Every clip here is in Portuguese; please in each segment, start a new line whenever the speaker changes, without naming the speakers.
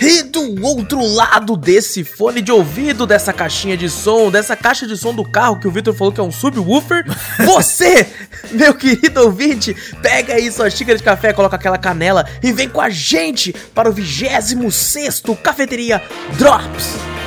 E do outro lado desse fone de ouvido, dessa caixinha de som, dessa caixa de som do carro que o Victor falou que é um subwoofer, você, meu querido ouvinte, pega aí sua xícara de café, coloca aquela canela e vem com a gente para o 26 Cafeteria Drops.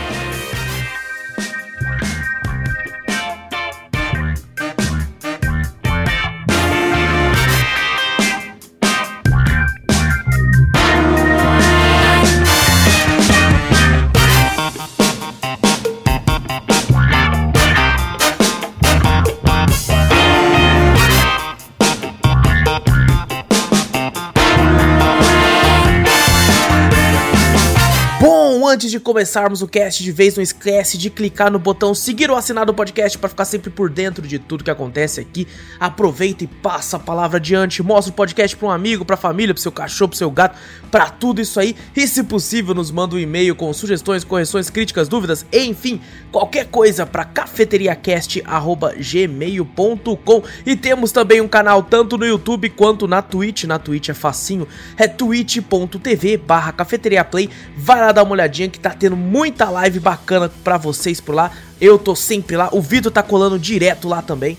Antes de começarmos o cast de vez, não esquece de clicar no botão seguir ou assinar do podcast para ficar sempre por dentro de tudo que acontece aqui. Aproveita e passa a palavra adiante, mostra o podcast para um amigo, para família, para seu cachorro, para seu gato, para tudo isso aí. E se possível, nos manda um e-mail com sugestões, correções, críticas, dúvidas, enfim, qualquer coisa para cafeteriacast@gmail.com. E temos também um canal tanto no YouTube quanto na Twitch. Na Twitch é facinho, é twitch.tv/cafeteriaplay. Vai lá dar uma olhadinha que tá tendo muita live bacana pra vocês por lá. Eu tô sempre lá, o Vitor tá colando direto lá também.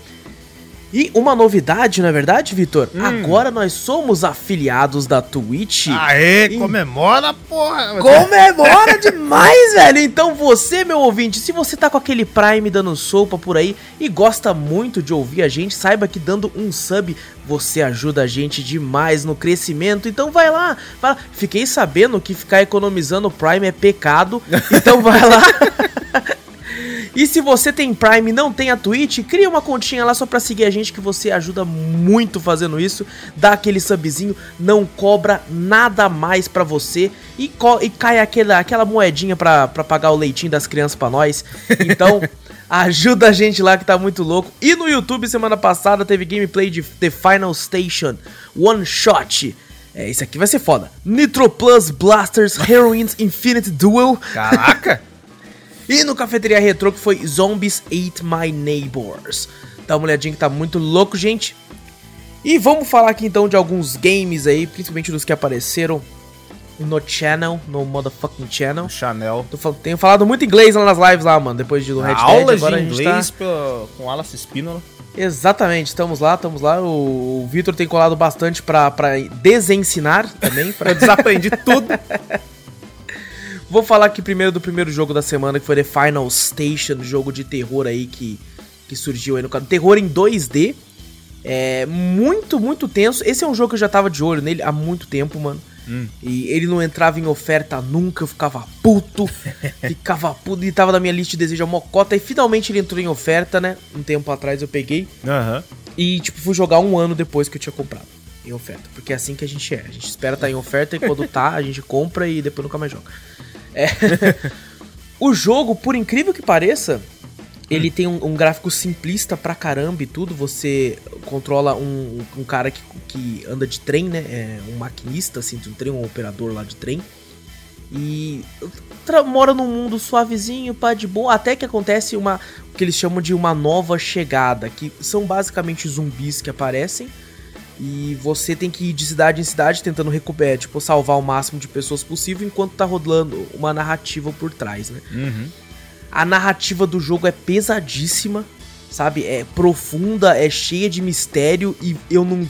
E uma novidade, não é verdade, Vitor? Hum. Agora nós somos afiliados da Twitch.
Aê, e... comemora, porra!
Comemora demais, velho! Então você, meu ouvinte, se você tá com aquele Prime dando sopa por aí e gosta muito de ouvir a gente, saiba que dando um sub você ajuda a gente demais no crescimento. Então vai lá, vai lá. Fiquei sabendo que ficar economizando Prime é pecado. Então vai lá. E se você tem Prime e não tem a Twitch, cria uma continha lá só pra seguir a gente que você ajuda muito fazendo isso. Dá aquele subzinho, não cobra nada mais pra você e, e cai aquela, aquela moedinha pra, pra pagar o leitinho das crianças pra nós. Então. Ajuda a gente lá que tá muito louco. E no YouTube, semana passada, teve gameplay de The Final Station One Shot. É, isso aqui vai ser foda. Nitro Plus Blasters Heroines Infinite Duel.
Caraca!
E no Cafeteria Retro que foi Zombies Ate My Neighbors. Dá uma olhadinha que tá muito louco, gente. E vamos falar aqui então de alguns games aí, principalmente dos que apareceram no channel, no motherfucking channel.
Chanel.
Tô, tenho falado muito inglês lá nas lives lá, mano, depois de do
Red Dead. Aulas de inglês tá... pela, com Alice Spínola.
Exatamente, estamos lá, estamos lá. O, o Vitor tem colado bastante pra, pra desensinar também. Pra...
Eu desaprendi tudo.
Vou falar aqui primeiro do primeiro jogo da semana, que foi The Final Station, jogo de terror aí que, que surgiu aí no canal. Terror em 2D. É muito, muito tenso. Esse é um jogo que eu já tava de olho nele há muito tempo, mano. Hum. E ele não entrava em oferta nunca, eu ficava puto, ficava puto, e tava na minha lista de desejo a mocota, e finalmente ele entrou em oferta, né? Um tempo atrás eu peguei.
Uhum.
E, tipo, fui jogar um ano depois que eu tinha comprado em oferta. Porque é assim que a gente é. A gente espera estar tá em oferta e quando tá, a gente compra e depois nunca mais joga. É. o jogo, por incrível que pareça, ele tem um, um, gráfico simplista pra caramba e tudo. Você controla um, um cara que, que anda de trem, né? É um maquinista, assim, de um trem, um operador lá de trem. E mora num mundo suavezinho, pá, de boa. Até que acontece uma. O que eles chamam de uma nova chegada. Que são basicamente zumbis que aparecem e você tem que ir de cidade em cidade tentando recuperar, tipo, salvar o máximo de pessoas possível enquanto tá rodando uma narrativa por trás, né?
Uhum.
A narrativa do jogo é pesadíssima, sabe? É profunda, é cheia de mistério e eu não.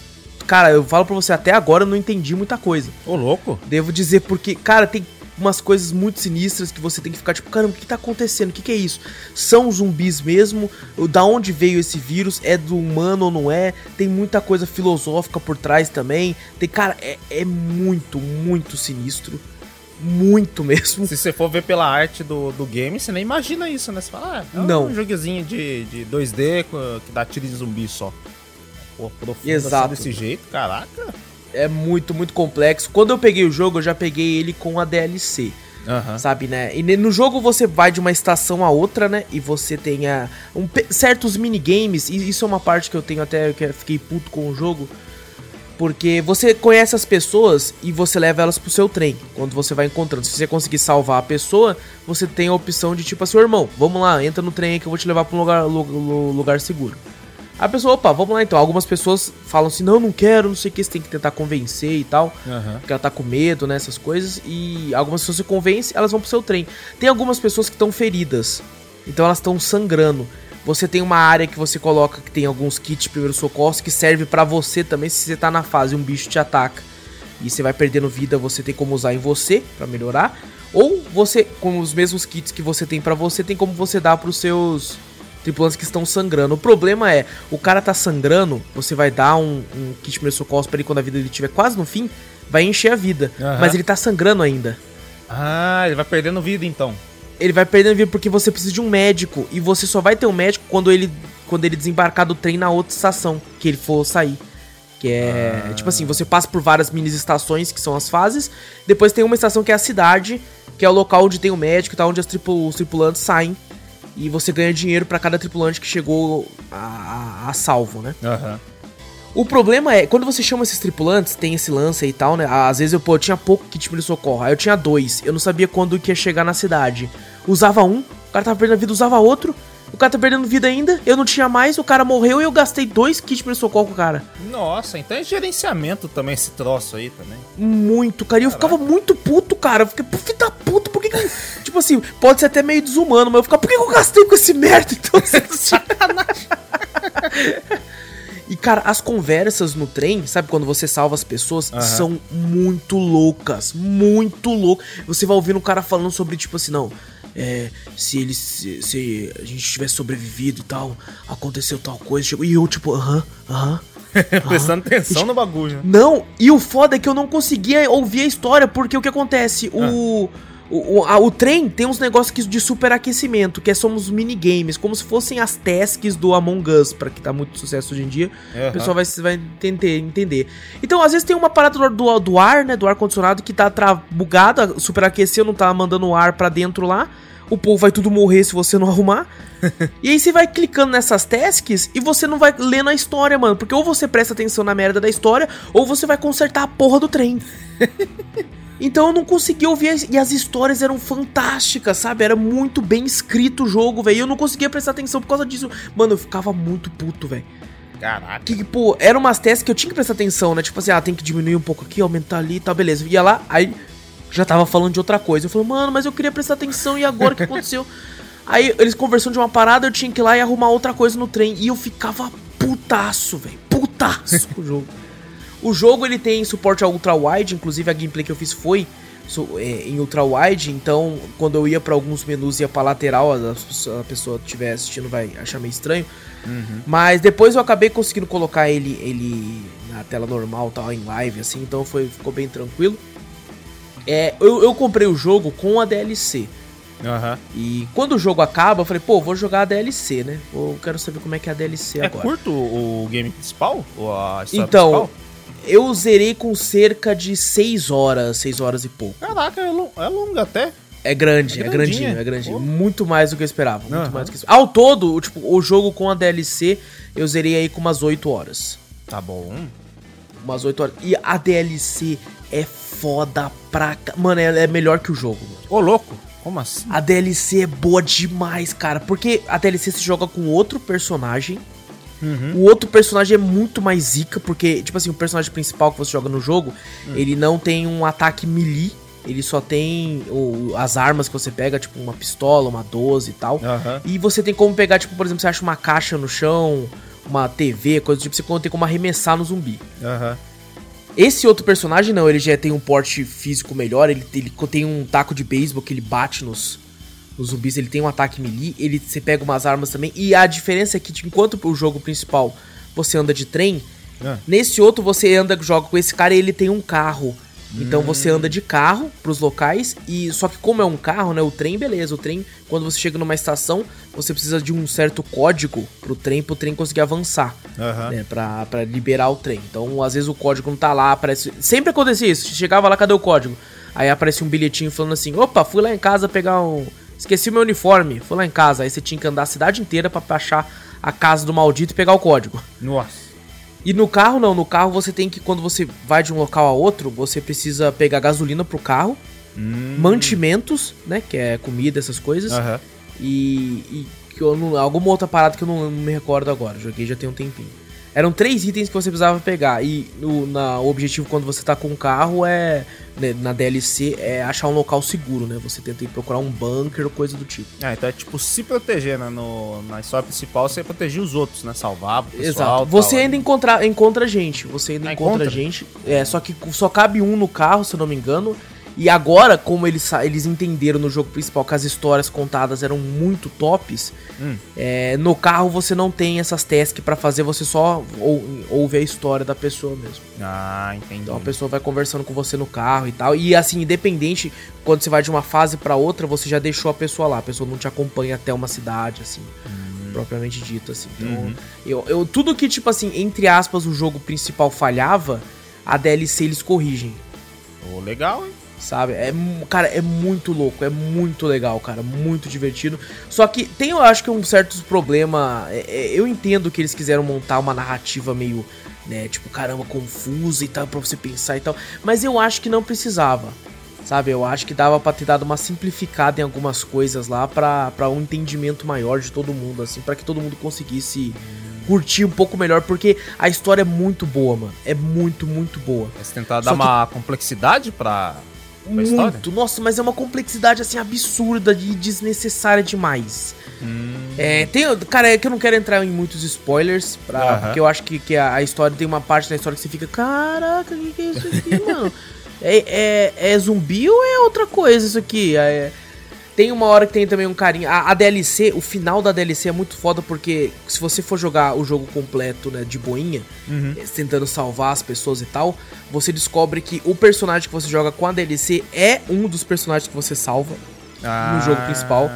Cara, eu falo pra você, até agora eu não entendi muita coisa.
Ô, louco.
Devo dizer, porque, cara, tem umas coisas muito sinistras que você tem que ficar tipo, caramba, o que tá acontecendo? O que, que é isso? São zumbis mesmo? Da onde veio esse vírus? É do humano ou não é? Tem muita coisa filosófica por trás também. Tem, cara, é, é muito, muito sinistro. Muito mesmo.
Se você for ver pela arte do, do game, você nem imagina isso, né? Você fala, ah, é
não.
um joguezinho de, de 2D que dá tiro de zumbi só.
Pô, profundo assim Exato.
Assim desse jeito, caraca
é muito, muito complexo. Quando eu peguei o jogo, eu já peguei ele com a DLC. Uhum. Sabe, né? E no jogo você vai de uma estação a outra, né? E você tem a, um, certos minigames, e isso é uma parte que eu tenho até que fiquei puto com o jogo. Porque você conhece as pessoas e você leva elas pro seu trem. Quando você vai encontrando. Se você conseguir salvar a pessoa, você tem a opção de tipo assim, irmão, vamos lá, entra no trem aí que eu vou te levar pra um lugar, lugar seguro. A pessoa, opa, vamos lá então. Algumas pessoas falam assim, não, não quero, não sei o que, você tem que tentar convencer e tal. Uhum. Porque ela tá com medo, né, essas coisas. E algumas pessoas se convencem, elas vão pro seu trem. Tem algumas pessoas que estão feridas. Então elas estão sangrando. Você tem uma área que você coloca que tem alguns kits de primeiros socorros que serve para você também se você tá na fase um bicho te ataca. E você vai perdendo vida, você tem como usar em você para melhorar. Ou você, com os mesmos kits que você tem para você, tem como você dar pros seus tripulantes que estão sangrando. O problema é, o cara tá sangrando, você vai dar um, um kit de socorros pra ele quando a vida dele estiver quase no fim, vai encher a vida. Uhum. Mas ele tá sangrando ainda.
Ah, ele vai perdendo vida então.
Ele vai perdendo vida porque você precisa de um médico. E você só vai ter um médico quando ele, quando ele desembarcar do trem na outra estação que ele for sair. Que é. Ah. Tipo assim, você passa por várias mini estações, que são as fases. Depois tem uma estação que é a cidade, que é o local onde tem o médico e tal, onde tripul os tripulantes saem e você ganha dinheiro para cada tripulante que chegou a, a, a salvo, né? Uhum. O problema é, quando você chama esses tripulantes, tem esse lance e tal, né? Às vezes eu, pô, eu tinha pouco kit de socorro, aí eu tinha dois, eu não sabia quando que ia chegar na cidade. Usava um, o cara tava perdendo a vida, usava outro, o cara tá perdendo vida ainda, eu não tinha mais, o cara morreu e eu gastei dois kits de socorro com o cara.
Nossa, então é gerenciamento também esse troço aí também.
Muito, cara. E eu ficava muito puto, cara. Eu fiquei, filho da puta, por que, que Tipo assim, pode ser até meio desumano, mas eu ficava, por que, que eu gastei com esse merda então? Sacanagem. E, cara, as conversas no trem, sabe quando você salva as pessoas, uhum. são muito loucas. Muito loucas. Você vai ouvindo o cara falando sobre, tipo assim, não é, se ele se, se, a gente tivesse sobrevivido e tal, aconteceu tal coisa, tipo, e eu tipo, aham, aham.
Prestando atenção no bagulho.
Não, e o foda é que eu não conseguia ouvir a história, porque o que acontece? Ah. O, o, a, o trem tem uns negócios de superaquecimento, que é, são os minigames, como se fossem as tasks do Among Us, para que tá muito sucesso hoje em dia. Uhum. O pessoal vai, vai entender, entender. Então, às vezes tem uma parada do, do, ar, né? Do ar-condicionado que tá bugado, superaqueceu, não tá mandando ar para dentro lá o povo vai tudo morrer se você não arrumar. e aí você vai clicando nessas tasks e você não vai lendo a história, mano. Porque ou você presta atenção na merda da história, ou você vai consertar a porra do trem. então eu não consegui ouvir. E as histórias eram fantásticas, sabe? Era muito bem escrito o jogo, velho. E eu não conseguia prestar atenção por causa disso. Mano, eu ficava muito puto, velho.
Caraca.
Que, pô, eram umas testes que eu tinha que prestar atenção, né? Tipo assim, ah, tem que diminuir um pouco aqui, aumentar ali e tá, beleza. Ia lá, aí já tava falando de outra coisa. Eu falei, mano, mas eu queria prestar atenção e agora o que aconteceu? Aí eles conversando de uma parada, eu tinha que ir lá e arrumar outra coisa no trem. E eu ficava putaço, velho. Putaço com o jogo. O jogo ele tem suporte a ultra wide, inclusive a gameplay que eu fiz foi é, em ultra wide, então quando eu ia para alguns menus ia para lateral, a, pessoa estiver assistindo vai achar meio estranho. Uhum. Mas depois eu acabei conseguindo colocar ele ele na tela normal, tal, em live assim, então foi ficou bem tranquilo. É, eu, eu comprei o jogo com a DLC. Uhum. E quando o jogo acaba, eu falei, pô, vou jogar a DLC, né? Eu quero saber como é que é a DLC
é
agora.
É curto o game principal? Ou a
então, principal? Eu zerei com cerca de 6 horas, 6 horas e pouco.
Caraca, é, é longa até.
É grande, é, é grandinho, é grandinho. Muito mais do que eu esperava. Muito uhum. mais do que eu esperava. Ao todo, tipo, o jogo com a DLC, eu zerei aí com umas 8 horas.
Tá bom.
Umas 8 horas. E a DLC é foda pra. Mano, ela é melhor que o jogo.
Ô, louco. Como assim?
A DLC é boa demais, cara. Porque a DLC se joga com outro personagem. Uhum. O outro personagem é muito mais zica, porque, tipo assim, o personagem principal que você joga no jogo, uhum. ele não tem um ataque melee, ele só tem as armas que você pega, tipo uma pistola, uma 12 e tal. Uhum. E você tem como pegar, tipo, por exemplo, você acha uma caixa no chão, uma TV, coisa do tipo, você tem como arremessar no zumbi. Aham. Esse outro personagem não, ele já tem um porte físico melhor, ele, ele tem um taco de beisebol que ele bate nos, nos zumbis, ele tem um ataque melee, ele você pega umas armas também. E a diferença é que tipo, enquanto o jogo principal você anda de trem, é. nesse outro você anda joga com esse cara e ele tem um carro. Então você anda de carro pros locais e só que como é um carro, né, o trem beleza, o trem quando você chega numa estação, você precisa de um certo código pro trem pro trem conseguir avançar, uhum. né, pra, pra liberar o trem. Então, às vezes o código não tá lá, aparece... Sempre acontecia isso, chegava lá, cadê o código? Aí aparecia um bilhetinho falando assim: opa, fui lá em casa pegar um. Esqueci o meu uniforme, fui lá em casa. Aí você tinha que andar a cidade inteira pra achar a casa do maldito e pegar o código.
Nossa.
E no carro não, no carro você tem que, quando você vai de um local a outro, você precisa pegar gasolina pro carro,
Hum.
mantimentos, né? Que é comida, essas coisas.
Aham.
E, e que eu não, alguma outra parada que eu não, não me recordo agora. Joguei já tem um tempinho. Eram três itens que você precisava pegar. E no, na, o objetivo quando você tá com o carro é. né, na DLC é achar um local seguro, né? Você tenta ir procurar um bunker ou coisa do tipo.
Ah, então é tipo se proteger, né? No, na história principal você proteger os outros, né? Salvar o pessoal.
Exato.
tal,
Você
né?
ainda encontra, encontra gente. Você ainda
Ah,
encontra,
encontra?
gente. É, só que só cabe um no carro, se eu não me engano. E agora, como eles, eles entenderam no jogo principal que as histórias contadas eram muito tops,
Hum.
é, no carro você não tem essas tasks pra fazer, você só ou- ouve a história da pessoa mesmo.
Ah, entendi.
Então a pessoa vai conversando com você no carro e tal. E assim, independente, quando você vai de uma fase pra outra, você já deixou a pessoa lá. A pessoa não te acompanha até uma cidade, assim, propriamente dito, assim. Então,
Uhum.
eu, eu, tudo que, tipo assim, entre aspas, o jogo principal falhava, a DLC eles corrigem.
Ô, legal, hein?
Sabe? É, cara, é muito louco, é muito legal, cara, muito divertido. Só que tem, eu acho que um certo problema. é- é, eu entendo que eles quiseram montar uma narrativa meio, né, tipo, caramba, confusa e tal, pra você pensar e tal. Mas eu acho que não precisava. Sabe? Eu acho que dava pra ter dado uma simplificada em algumas coisas lá pra, pra um entendimento maior de todo mundo, assim, pra que todo mundo conseguisse curtir um pouco melhor, porque a história é muito boa, mano. É muito, muito boa.
Mas tentar
Só
dar uma complexidade pra, história?
Muito, nossa, mas é uma complexidade assim absurda e desnecessária demais.
Hum.
É, tem, cara, é que eu não quero entrar em muitos spoilers, pra,
Aham.
porque eu acho que, que a, a história tem uma parte da história que você fica, caraca, o que, que é isso aqui, mano? É, é, é zumbi ou é outra coisa isso aqui? É, tem uma hora que tem também um carinho. A, a DLC, o final da DLC é muito foda porque se você for jogar o jogo completo, né, de boinha,
Uhum.
eh, tentando salvar as pessoas e tal, você descobre que o personagem que você joga com a DLC é um dos personagens que você salva. no jogo principal.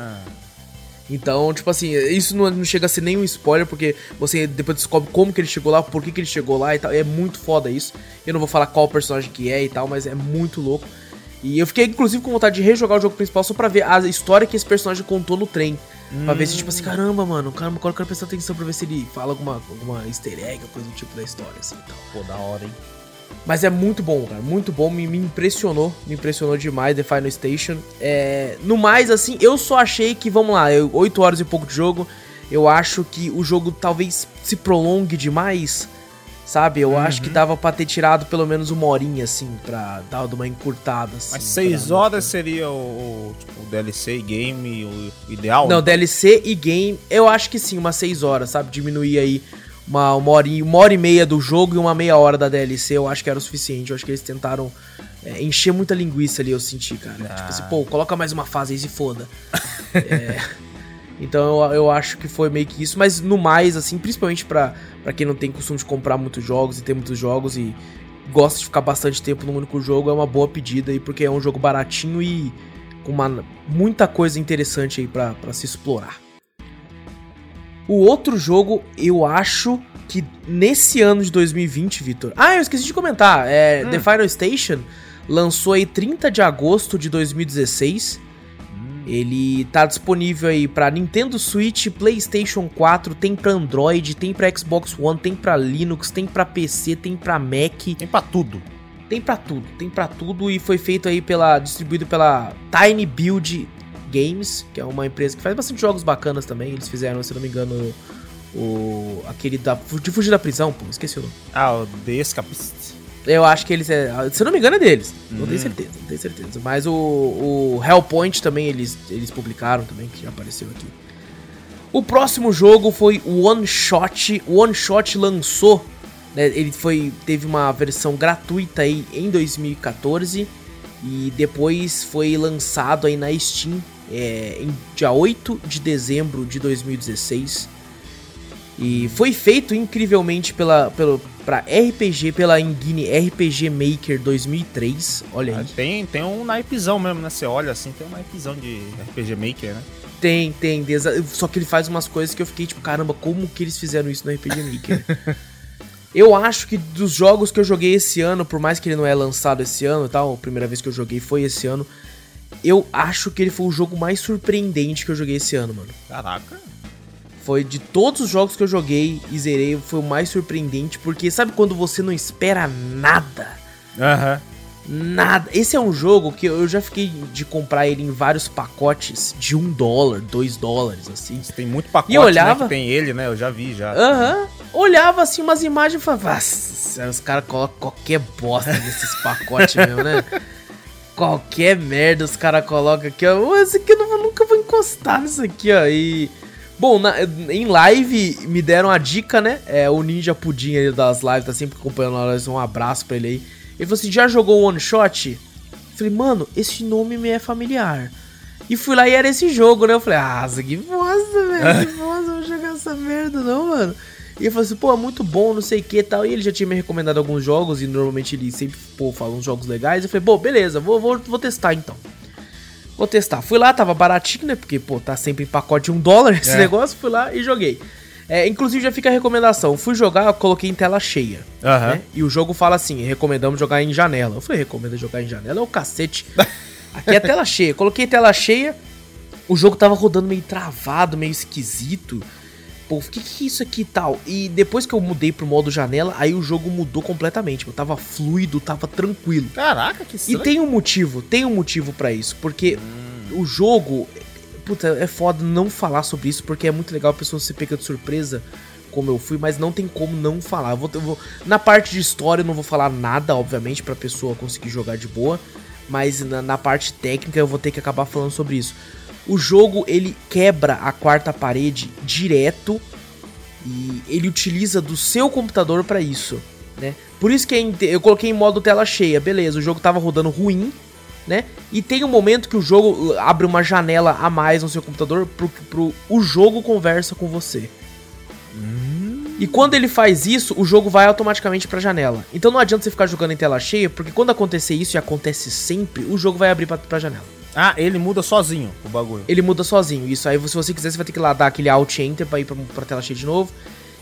Então, tipo assim, isso não, não chega a ser nenhum spoiler, porque você depois descobre como que ele chegou lá, por que, que ele chegou lá e tal. É muito foda isso. Eu não vou falar qual personagem que é e tal, mas é muito louco. E eu fiquei, inclusive, com vontade de rejogar o jogo principal só pra ver a história que esse personagem contou no trem. Pra ver se, tipo assim, caramba, mano, caramba, agora eu quero prestar atenção pra ver se ele fala alguma, alguma easter egg, coisa do tipo da história, assim e tal.
Pô, da hora, hein?
Mas é muito bom, cara. Muito bom. Me, me impressionou. Me impressionou demais The Final Station. É, no mais, assim, eu só achei que, vamos lá, eu, 8 horas e pouco de jogo. Eu acho que o jogo talvez se prolongue demais. Sabe? Eu acho que dava pra ter tirado pelo menos uma horinha, assim, pra dar uma encurtada. Assim,
Mas 6
pra-
horas seria o, o, tipo, o DLC e game o ideal?
Não, DLC e game, eu acho que sim, umas 6 horas, sabe? Diminuir aí uma, uma, hora, e- uma hora e meia do jogo e uma meia hora da DLC, eu acho que era o suficiente. Eu acho que eles tentaram é, encher muita linguiça ali, eu senti, cara.
Ah.
Tipo assim, pô, coloca mais uma fase aí se foda. É, então eu, eu acho que foi meio que isso, mas no mais, assim, principalmente pra, pra quem não tem costume de comprar muitos jogos e ter muitos jogos e gosta de ficar bastante tempo num único jogo, é uma boa pedida aí, porque é um jogo baratinho e com uma, muita coisa interessante aí pra, pra se explorar. O outro jogo, eu acho que nesse ano de 2020, Vitor. Ah, eu esqueci de comentar. É,
Hum.
The Final Station lançou aí 30 de agosto de 2016. Ele tá disponível aí pra Nintendo Switch, PlayStation 4, tem pra Android, tem pra Xbox One, tem pra Linux, tem pra PC, tem pra Mac,
Tem pra tudo.
tem pra tudo, tem pra tudo e foi feito aí pela distribuído pela Tiny Build Games, que é uma empresa que faz bastante jogos bacanas também. Eles fizeram, se não me engano, o aquele da de fugir da prisão, pô, esqueci o nome.
Ah, o The Escapist.
Eu acho que eles é, se eu não me engano é deles. Não
Hum.
tenho certeza, não tenho certeza. Mas o, o Hellpoint também eles eles publicaram também, que já apareceu aqui. O próximo jogo foi o One Shot. One Shot lançou, né, ele foi teve uma versão gratuita aí em 2014 e depois foi lançado aí na Steam é, em dia 8 de dezembro de 2016. E foi feito incrivelmente pela, pelo, pra RPG, pela engine RPG Maker 2003. Olha
Ah,
aí.
Tem, tem um naipezão mesmo, né? Você olha assim, tem um naipezão de RPG Maker, né?
Tem, tem. Só que ele faz umas coisas que eu fiquei tipo, caramba, como que eles fizeram isso no RPG Maker? Eu acho que dos jogos que eu joguei esse ano, por mais que ele não é lançado esse ano e tal, a primeira vez que eu joguei foi esse ano, eu acho que ele foi o jogo mais surpreendente que eu joguei esse ano, mano.
Caraca.
Foi de todos os jogos que eu joguei e zerei, foi o mais surpreendente, porque sabe quando você não espera nada?
Aham.
Nada. Esse é um jogo que eu já fiquei de comprar ele em vários pacotes de um dólar, dois dólares, assim.
Tem muito pacote
E eu olhava-
né, que tem ele, né? Eu já vi já.
Aham. Olhava assim umas imagens e falava, "Nossa, os caras colocam qualquer bosta nesses pacotes mesmo, né? Qualquer merda os caras colocam aqui, ó. "Ô, Esse aqui eu não- nunca vou encostar nisso aqui, ó. E. Bom, na- em live me deram a dica, né? É, o Ninja Pudim aí das lives, tá sempre acompanhando nós. Um abraço pra ele aí. Ele falou assim: já jogou One Shot? Falei, mano, esse nome me é familiar. E fui lá e era esse jogo, né? Eu falei, ah, que bosta, velho. Que bosta, eu vou jogar essa merda, não, mano. E ele falou assim, pô, é muito bom, não sei o que e tal. E ele já tinha me recomendado alguns jogos, e normalmente ele sempre, pô, fala uns jogos legais. Eu falei, pô, beleza, vou, vou, vou testar então. Vou testar. Fui lá, tava baratinho, né? Porque, pô, tá sempre em pacote de um dólar esse
É.
negócio. Fui lá e joguei. É, inclusive, já fica a recomendação. Fui jogar, eu coloquei em tela cheia.
Aham.
né? E o jogo fala assim: recomendamos jogar em janela. Eu falei, recomenda jogar em janela? É o cacete. Aqui é tela cheia. Coloquei tela cheia, o jogo tava rodando meio travado, meio esquisito. Pô, o que, que é isso aqui e tal? E depois que eu mudei pro modo janela, aí o jogo mudou completamente. Eu tava fluido, tava tranquilo.
Caraca, que
E
estranho.
tem um motivo, tem um motivo pra isso, porque o jogo, puta, é foda não falar sobre isso, porque é muito legal a pessoa se pega de surpresa, como eu fui, mas não tem como não falar. Eu vou, eu vou- na parte de história eu não vou falar nada, obviamente, pra pessoa conseguir jogar de boa, mas na, na parte técnica eu vou ter que acabar falando sobre isso. O jogo ele quebra a quarta parede direto e ele utiliza do seu computador pra isso, né? Por isso que é eu coloquei em modo tela cheia, beleza, o jogo tava rodando ruim, né? E tem um momento que o jogo uh, abre uma janela a mais no seu computador pro, pro o jogo conversa com você. E quando ele faz isso, o jogo vai automaticamente pra janela. Então não adianta você ficar jogando em tela cheia, porque quando acontecer isso e acontece sempre, o jogo vai abrir pra, pra janela.
Ah, ele muda sozinho o bagulho.
Ele muda sozinho. Isso aí, se você quiser, você vai ter que lá dar aquele Alt Enter pra ir pra, pra tela cheia de novo.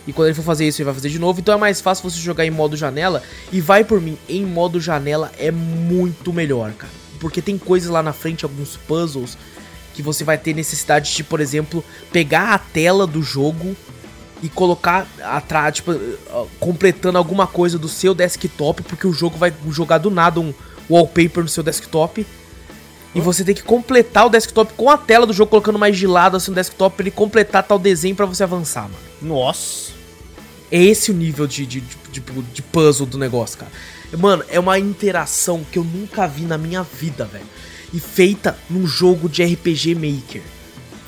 E quando ele for fazer isso, ele vai fazer de novo. Então é mais fácil você jogar em modo janela. E vai por mim, em modo janela é muito melhor, cara. Porque tem coisas lá na frente, alguns puzzles, que você vai ter necessidade de, por exemplo, pegar a tela do jogo e colocar atrás, tipo, completando alguma coisa do seu desktop, porque o jogo vai jogar do nada um wallpaper no seu desktop. E você tem que completar o desktop com a tela do jogo, colocando mais de lado assim no desktop pra ele completar tal desenho pra você avançar, mano.
Nossa.
É esse o nível de, de, de, de- de puzzle do negócio, cara. Mano, é uma interação que eu nunca vi na minha vida, velho. E feita num jogo de RPG Maker,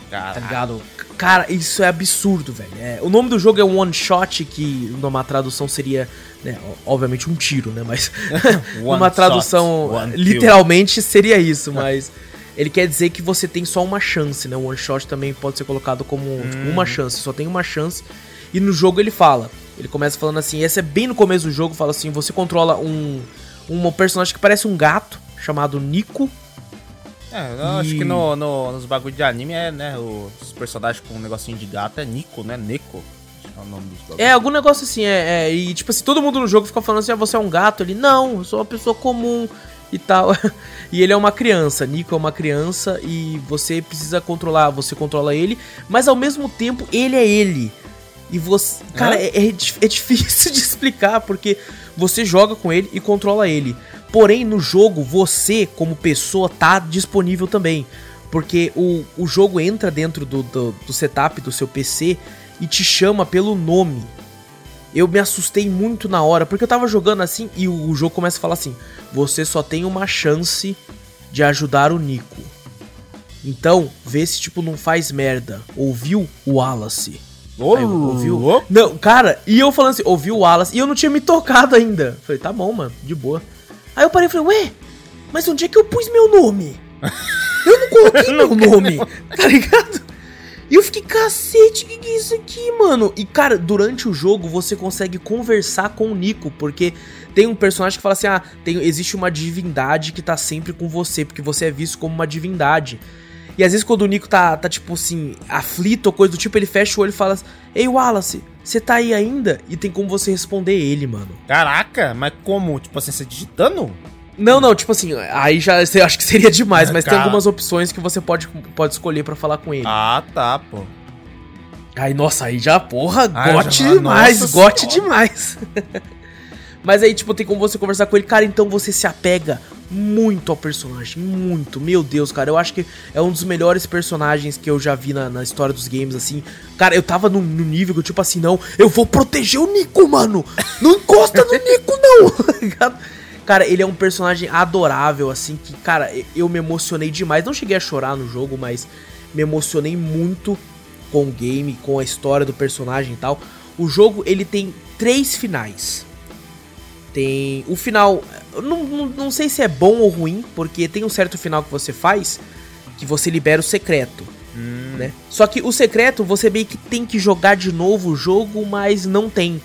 tá
Caraca.
ligado? Cara, isso é absurdo, velho. É, o nome do jogo é One Shot, que numa tradução seria, né, obviamente um tiro, né? Mas uma tradução
shot, one kill.
literalmente seria isso, mas ele quer dizer que você tem só uma chance, né? O One Shot também pode ser colocado como tipo, uma chance, só tem uma chance. E no jogo ele fala, ele começa falando assim, esse é bem no começo do jogo, fala assim, você controla um um personagem que parece um gato chamado Nico.
É, eu acho
E-
que no, no- nos bagulhos de anime é, né, os personagens com um negocinho de gato é Nico, né? Neko. Acho é o nome dos.
É, algum negócio assim, é, é, e tipo assim, todo mundo no jogo fica falando assim, ah, você é um gato, ele, não, eu sou uma pessoa comum e tal. e ele é uma criança, Nico é uma criança e você precisa controlar, você controla ele, mas ao mesmo tempo ele é ele. E você, cara, é, é é difícil de explicar porque você joga com ele e controla ele. Porém, no jogo, você, como pessoa, tá disponível também. Porque o, o jogo entra dentro do, do, do setup do seu PC e te chama pelo nome. Eu me assustei muito na hora, porque eu tava jogando assim e o, o jogo começa a falar assim: você só tem uma chance de ajudar o Nico. Então, vê se tipo não faz merda. Ouviu o Wallace? Eu, ouviu?
louco.
Não, cara, e eu falando assim, ouviu o Wallace, e eu não tinha me tocado ainda. Falei, tá bom, mano, de boa. Aí eu parei e falei, ué, mas onde é que eu pus meu nome? Eu não coloquei meu nome, tá ligado? E eu fiquei, cacete, que que é isso aqui, mano? E, cara, durante o jogo você consegue conversar com o Nico, porque tem um personagem que fala assim, ah, tem, existe uma divindade que tá sempre com você, porque você é visto como uma divindade. E às vezes quando o Nico tá, tá tipo assim, aflito ou coisa do tipo, ele fecha o olho e fala assim, Ei, Wallace, Você tá aí ainda e tem como você responder ele, mano.
Caraca, mas como? Tipo assim, você digitando?
Não, não, tipo assim, aí já eu acho que seria demais, mas tem
Cara.
algumas opções que você pode, pode escolher pra falar com ele.
Ah, tá, pô.
Aí, nossa, aí já, porra,
Ah,
gote
já
demais,
nossa
gote
senhora.
demais. Mas aí, tipo, tem como você conversar com ele. Cara, então você se apega muito ao personagem. Muito. Meu Deus, cara. Eu acho que é um dos melhores personagens que eu já vi na, na história dos games, assim. Cara, eu tava no, no nível que, eu, tipo assim, não, eu vou proteger o Nico, mano. Não encosta no Nico, não. tá? Cara, ele é um personagem adorável, assim, que, cara, eu me emocionei demais. Não cheguei a chorar no jogo, mas me emocionei muito com o game, com a história do personagem e tal. O jogo, ele tem três finais. Tem o final, não, não, não sei se é bom ou ruim, porque tem um certo final que você faz que você libera o secreto, né? Só que o secreto você meio que tem que jogar de novo o jogo, mas não tem.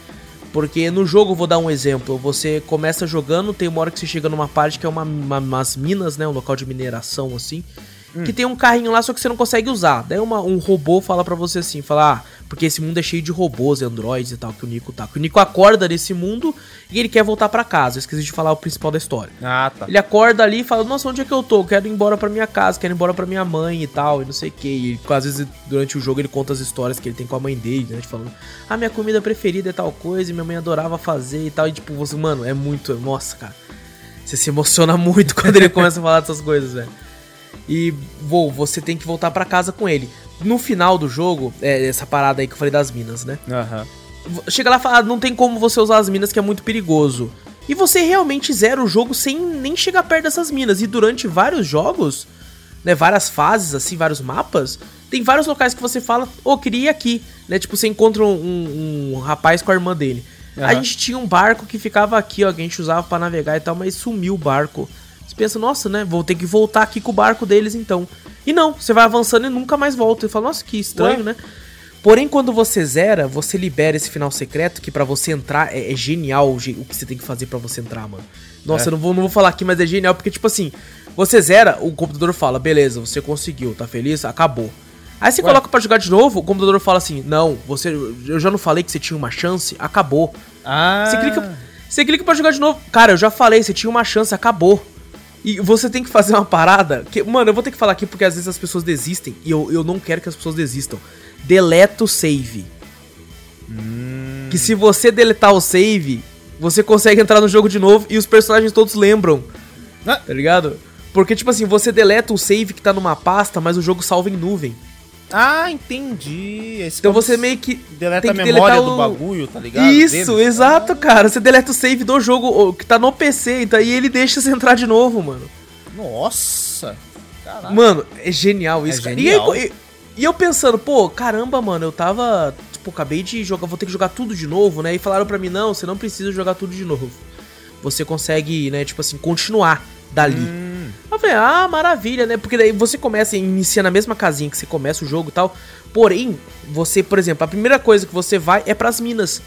Porque no jogo, vou dar um exemplo, você começa jogando, tem uma hora que você chega numa parte que é uma, uma- umas minas, né? Um local de mineração, assim. Que tem um carrinho lá, só que você não consegue usar. Daí uma- um robô fala pra você assim, fala, ah, porque esse mundo é cheio de robôs, androides e tal, que o Nico tá. Que o Nico acorda nesse mundo e ele quer voltar pra casa. Eu esqueci de falar o principal da história.
Ah, tá.
Ele acorda ali e fala, nossa, onde é que eu tô? Quero ir embora pra minha casa, quero ir embora pra minha mãe e tal, e não sei o que. E às vezes durante o jogo ele conta as histórias que ele tem com a mãe dele, né? Falando, ah, minha comida preferida é tal coisa, e minha mãe adorava fazer e tal. E tipo, você, mano, é muito. Nossa, cara. Você se emociona muito quando ele começa a falar dessas coisas, velho. E, vou, você tem que voltar pra casa com ele. No final do jogo, é essa parada aí que eu falei das minas, né?
Aham.
Chega lá e fala, "Ah, não tem como você usar as minas que é muito perigoso. E você realmente zera o jogo sem nem chegar perto dessas minas. E durante vários jogos, né, várias fases, assim, vários mapas, tem vários locais que você fala, ô, queria ir aqui. Né, tipo, você encontra um, um- um rapaz com a irmã dele. A
Aham.
gente tinha um barco que ficava aqui, ó, que a gente usava pra navegar e tal, mas sumiu o barco. Pensa, nossa, né, vou ter que voltar aqui com o barco deles então. E não, você vai avançando e nunca mais volta. E fala, nossa, que estranho,
Ué?
né? Porém, quando você zera, você libera esse final secreto que pra você entrar é, é genial o, que você tem que fazer pra você entrar, mano. Nossa,
É.
eu não vou, não vou falar aqui, mas é genial porque, tipo assim, você zera, o computador fala, beleza, você conseguiu, tá feliz? Acabou. Aí você
Ué?
coloca pra jogar de novo, o computador fala assim, não, você, eu já não falei que você tinha uma chance? Acabou.
Ah.
Você clica, você clica pra jogar de novo. Cara, eu já falei, você tinha uma chance, acabou. E você tem que fazer uma parada. Que, mano, eu vou ter que falar aqui porque às vezes as pessoas desistem. E eu, eu não quero que as pessoas desistam. Deleta o save.
Hum.
Que se você deletar o save, você consegue entrar no jogo de novo e os personagens todos lembram.
Ah.
Tá ligado? Porque, tipo assim, você deleta o save que tá numa pasta, mas o jogo salva em nuvem.
Ah, entendi. Esse
Então você meio que.
deleta
tem
a memória
deletar
do
o-
bagulho, tá ligado?
Isso,
Deles.
exato, cara. Você deleta o save do jogo que tá no PC, então aí ele deixa você entrar de novo, mano.
Nossa. Caraca.
Mano, é genial
É
isso, cara.
genial.
E, aí, e- eu pensando, pô, caramba, mano, eu tava. Tipo, acabei de jogar, vou ter que jogar tudo de novo, né? E falaram pra mim, não, você não precisa jogar tudo de novo. Você consegue, né, tipo assim, continuar dali.
Hum.
Eu falei, ah, maravilha, né? Porque daí você começa, inicia na mesma casinha que você começa o jogo e tal. Porém, você, por exemplo, a primeira coisa que você vai é pras minas.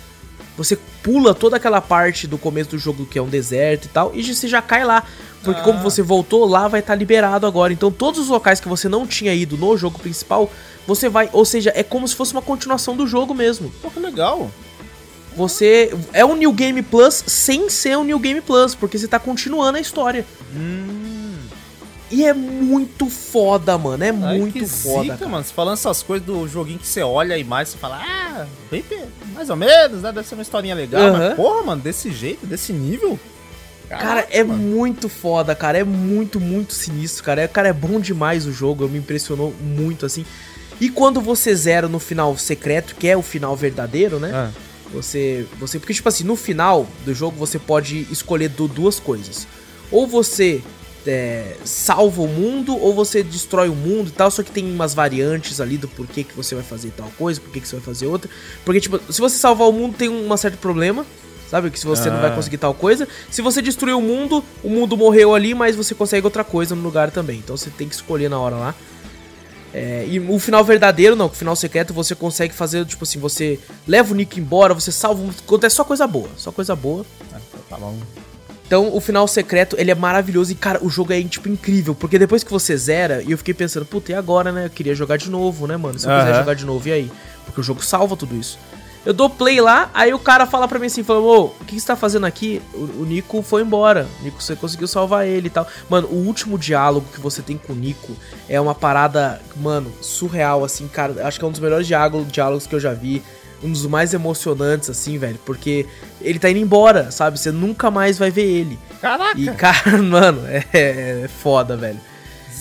Você pula toda aquela parte do começo do jogo que é um deserto e tal, e você já cai lá. Porque
Ah.
como você voltou, lá vai estar liberado agora. Então todos os locais que você não tinha ido no jogo principal, você vai. Ou seja, é como se fosse uma continuação do jogo mesmo.
Pô, que legal.
Você. É um New Game Plus sem ser um New Game Plus, porque você tá continuando a história.
Hum.
E é muito foda, mano. É
Ai,
muito foda.
zica,
cara.
mano. Você falando essas coisas do joguinho que você olha a imagem e fala, ah, bem, mais ou menos, né? Deve ser uma historinha legal.
Aham.
Mas, porra, mano, desse jeito, desse nível.
Cara,
Caraca,
é
mano.
muito foda, cara. É muito, muito sinistro, cara. É, cara, é bom demais o jogo. Me impressionou muito, assim. E quando você zera no final secreto, que é o final verdadeiro, né?
Ah,
Você, você, porque tipo assim, no final do jogo você pode escolher du- duas coisas. Ou você é, salva o mundo, ou você destrói o mundo e tal. Só que tem umas variantes ali do porquê que você vai fazer tal coisa, porquê que você vai fazer outra. Porque tipo, se você salvar o mundo tem um certo problema. Sabe? Que se você não vai
Ah.
conseguir tal coisa. Se você destruir o mundo, o mundo morreu ali, mas você consegue outra coisa no lugar também. Então você tem que escolher na hora lá. É, e o final verdadeiro, não, o final secreto você consegue fazer, tipo assim, você leva o Nick embora, você salva, o- acontece só coisa boa, só coisa boa.
ah, tá bom.
Então, o final secreto, ele é maravilhoso e, cara, o jogo é, tipo, incrível, porque depois que você zera, e eu fiquei pensando, puta, e agora, né, eu queria jogar de novo, né, mano, se eu quiser
Aham.
jogar de novo, e aí? Porque o jogo salva tudo isso. Eu dou play lá, aí o cara fala pra mim assim, falou, ô, o que, você tá fazendo aqui? O, o, Nico foi embora. Nico, você conseguiu salvar ele e tal. Mano, o último diálogo que você tem com o Nico é uma parada, mano, surreal, assim, cara. Acho que é um dos melhores diálogos que eu já vi. Um dos mais emocionantes, assim, velho. Porque ele tá indo embora, sabe? Você nunca mais vai ver ele.
Caraca!
E, cara, mano, é, é foda, velho.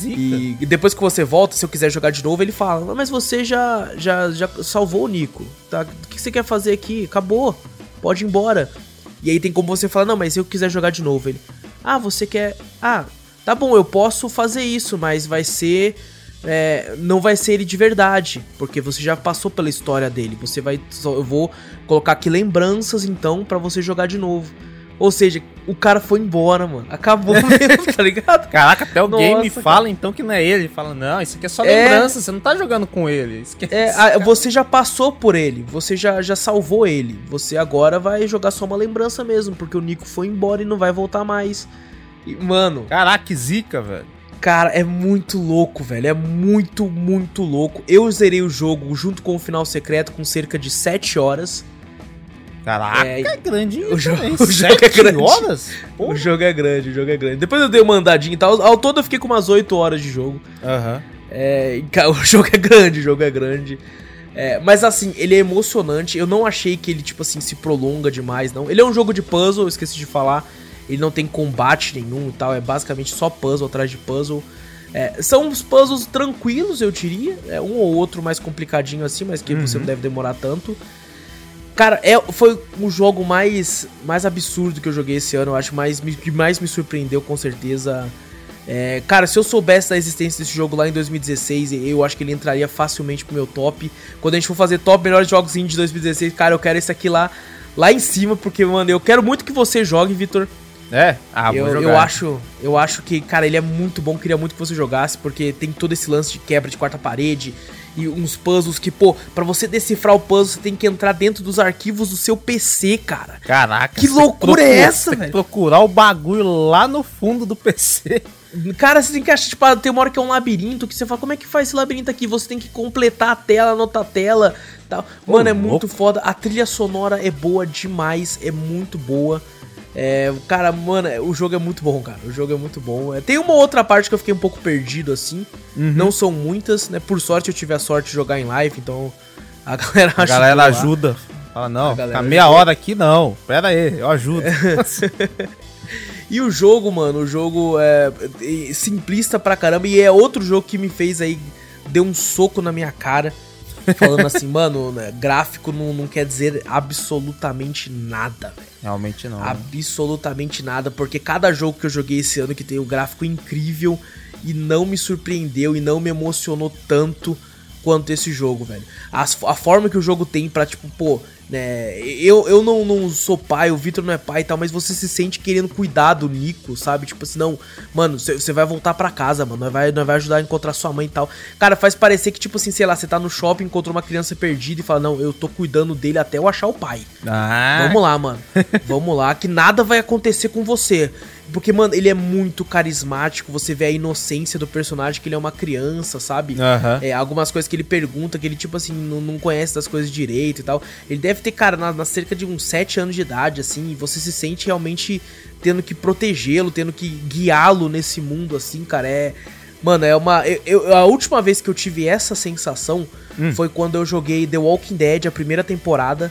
E, e depois que você volta, se eu quiser jogar de novo, ele fala: Mas você já, já, já salvou o Nico. Tá? O que você quer fazer aqui? Acabou. Pode ir embora. E aí tem como você falar: Não, mas se eu quiser jogar de novo, ele. Ah, você quer. Ah, tá bom, eu posso fazer isso, mas vai ser. É, não vai ser ele de verdade, porque você já passou pela história dele. Você vai. Eu vou colocar aqui lembranças então para você jogar de novo. Ou seja, o cara foi embora, mano. Acabou mesmo, tá ligado?
Caraca, até o Nossa, game cara. fala então que não é ele. Fala, não, isso aqui é só é... lembrança, você não tá jogando com ele.
Esquece, é, a, você já passou por ele, você já, já salvou ele. Você agora vai jogar só uma lembrança mesmo, porque o Nico foi embora e não vai voltar mais. E, mano.
Caraca, que zica, velho.
Cara, é muito louco, velho. É muito, muito louco. Eu zerei o jogo junto com o final secreto com cerca de 7 horas.
Caraca, é, é grande.
O, jo o jogo é grande. horas? O jogo é grande, o jogo é grande. Depois eu dei uma andadinha e tal. Ao todo eu fiquei com umas 8 horas de jogo.
Aham. Uhum.
É, o jogo é grande, o jogo é grande. É, mas assim, ele é emocionante. Eu não achei que ele, tipo assim, se prolonga demais, não. Ele é um jogo de puzzle, eu esqueci de falar. Ele não tem combate nenhum e tal. É basicamente só puzzle atrás de puzzle. É, são uns puzzles tranquilos, eu diria. É um ou outro mais complicadinho assim, mas que uhum. você não deve demorar tanto. Cara, é, foi o jogo mais, mais absurdo que eu joguei esse ano. Eu acho mais, que mais me surpreendeu, com certeza. É, cara, se eu soubesse da existência desse jogo lá em 2016, eu acho que ele entraria facilmente pro meu top. Quando a gente for fazer top melhores jogos indie de 2016, cara, eu quero esse aqui lá, lá em cima, porque, mano, eu quero muito que você jogue, Vitor.
É?
Ah, eu, eu acho, eu acho que, cara, ele é muito bom, queria muito que você jogasse, porque tem todo esse lance de quebra de quarta parede, e uns puzzles que, pô, para você decifrar o puzzle, você tem que entrar dentro dos arquivos do seu PC, cara.
Caraca,
que loucura é essa, velho?
Procurar o bagulho lá no fundo do PC.
Cara, você tem que achar, tipo, tem uma hora que é um labirinto que você fala, como é que faz esse labirinto aqui? Você tem que completar a tela, anotar a tela, tal. Mano, é muito foda. A trilha sonora é boa demais, é muito boa. É, cara, mano, o jogo é muito bom, cara. O jogo é muito bom. É, tem uma outra parte que eu fiquei um pouco perdido, assim. Uhum. Não são muitas, né? Por sorte eu tive a sorte de jogar em live, então a galera
A galera ajuda. Fala, não, fica meia ajuda. hora aqui não. Pera aí, eu ajudo.
e o jogo, mano, o jogo é simplista pra caramba. E é outro jogo que me fez aí, deu um soco na minha cara. Falando assim, mano, né, gráfico não, não quer dizer absolutamente nada, velho.
Realmente não. Né?
Absolutamente né? nada, porque cada jogo que eu joguei esse ano que tem um gráfico incrível e não me surpreendeu e não me emocionou tanto quanto esse jogo, velho. a forma que o jogo tem pra, tipo, pô, né? Eu, eu não, não sou pai, o Vitor não é pai e tal, mas você se sente querendo cuidar do Nico, sabe? Tipo assim, não, mano, você vai voltar para casa, mano, nós vai, nós vai ajudar a encontrar sua mãe e tal. Cara, faz parecer que, tipo assim, sei lá, você tá no shopping, encontrou uma criança perdida e fala, não, eu tô cuidando dele até eu achar o pai.
Ah.
Vamos lá, mano. Vamos lá, que nada vai acontecer com você. Porque, mano, ele é muito carismático, você vê a inocência do personagem, que ele é uma criança, sabe?
Uhum.
É, algumas coisas que ele pergunta, que ele, tipo assim, não, não conhece das coisas direito e tal. Ele deve ter, cara, na, na cerca de uns 7 anos de idade, assim, e você se sente realmente tendo que protegê-lo, tendo que guiá-lo nesse mundo, assim, cara, é... Mano, é uma... Eu, a última vez que eu tive essa sensação hum. foi quando eu joguei The Walking Dead, a primeira temporada,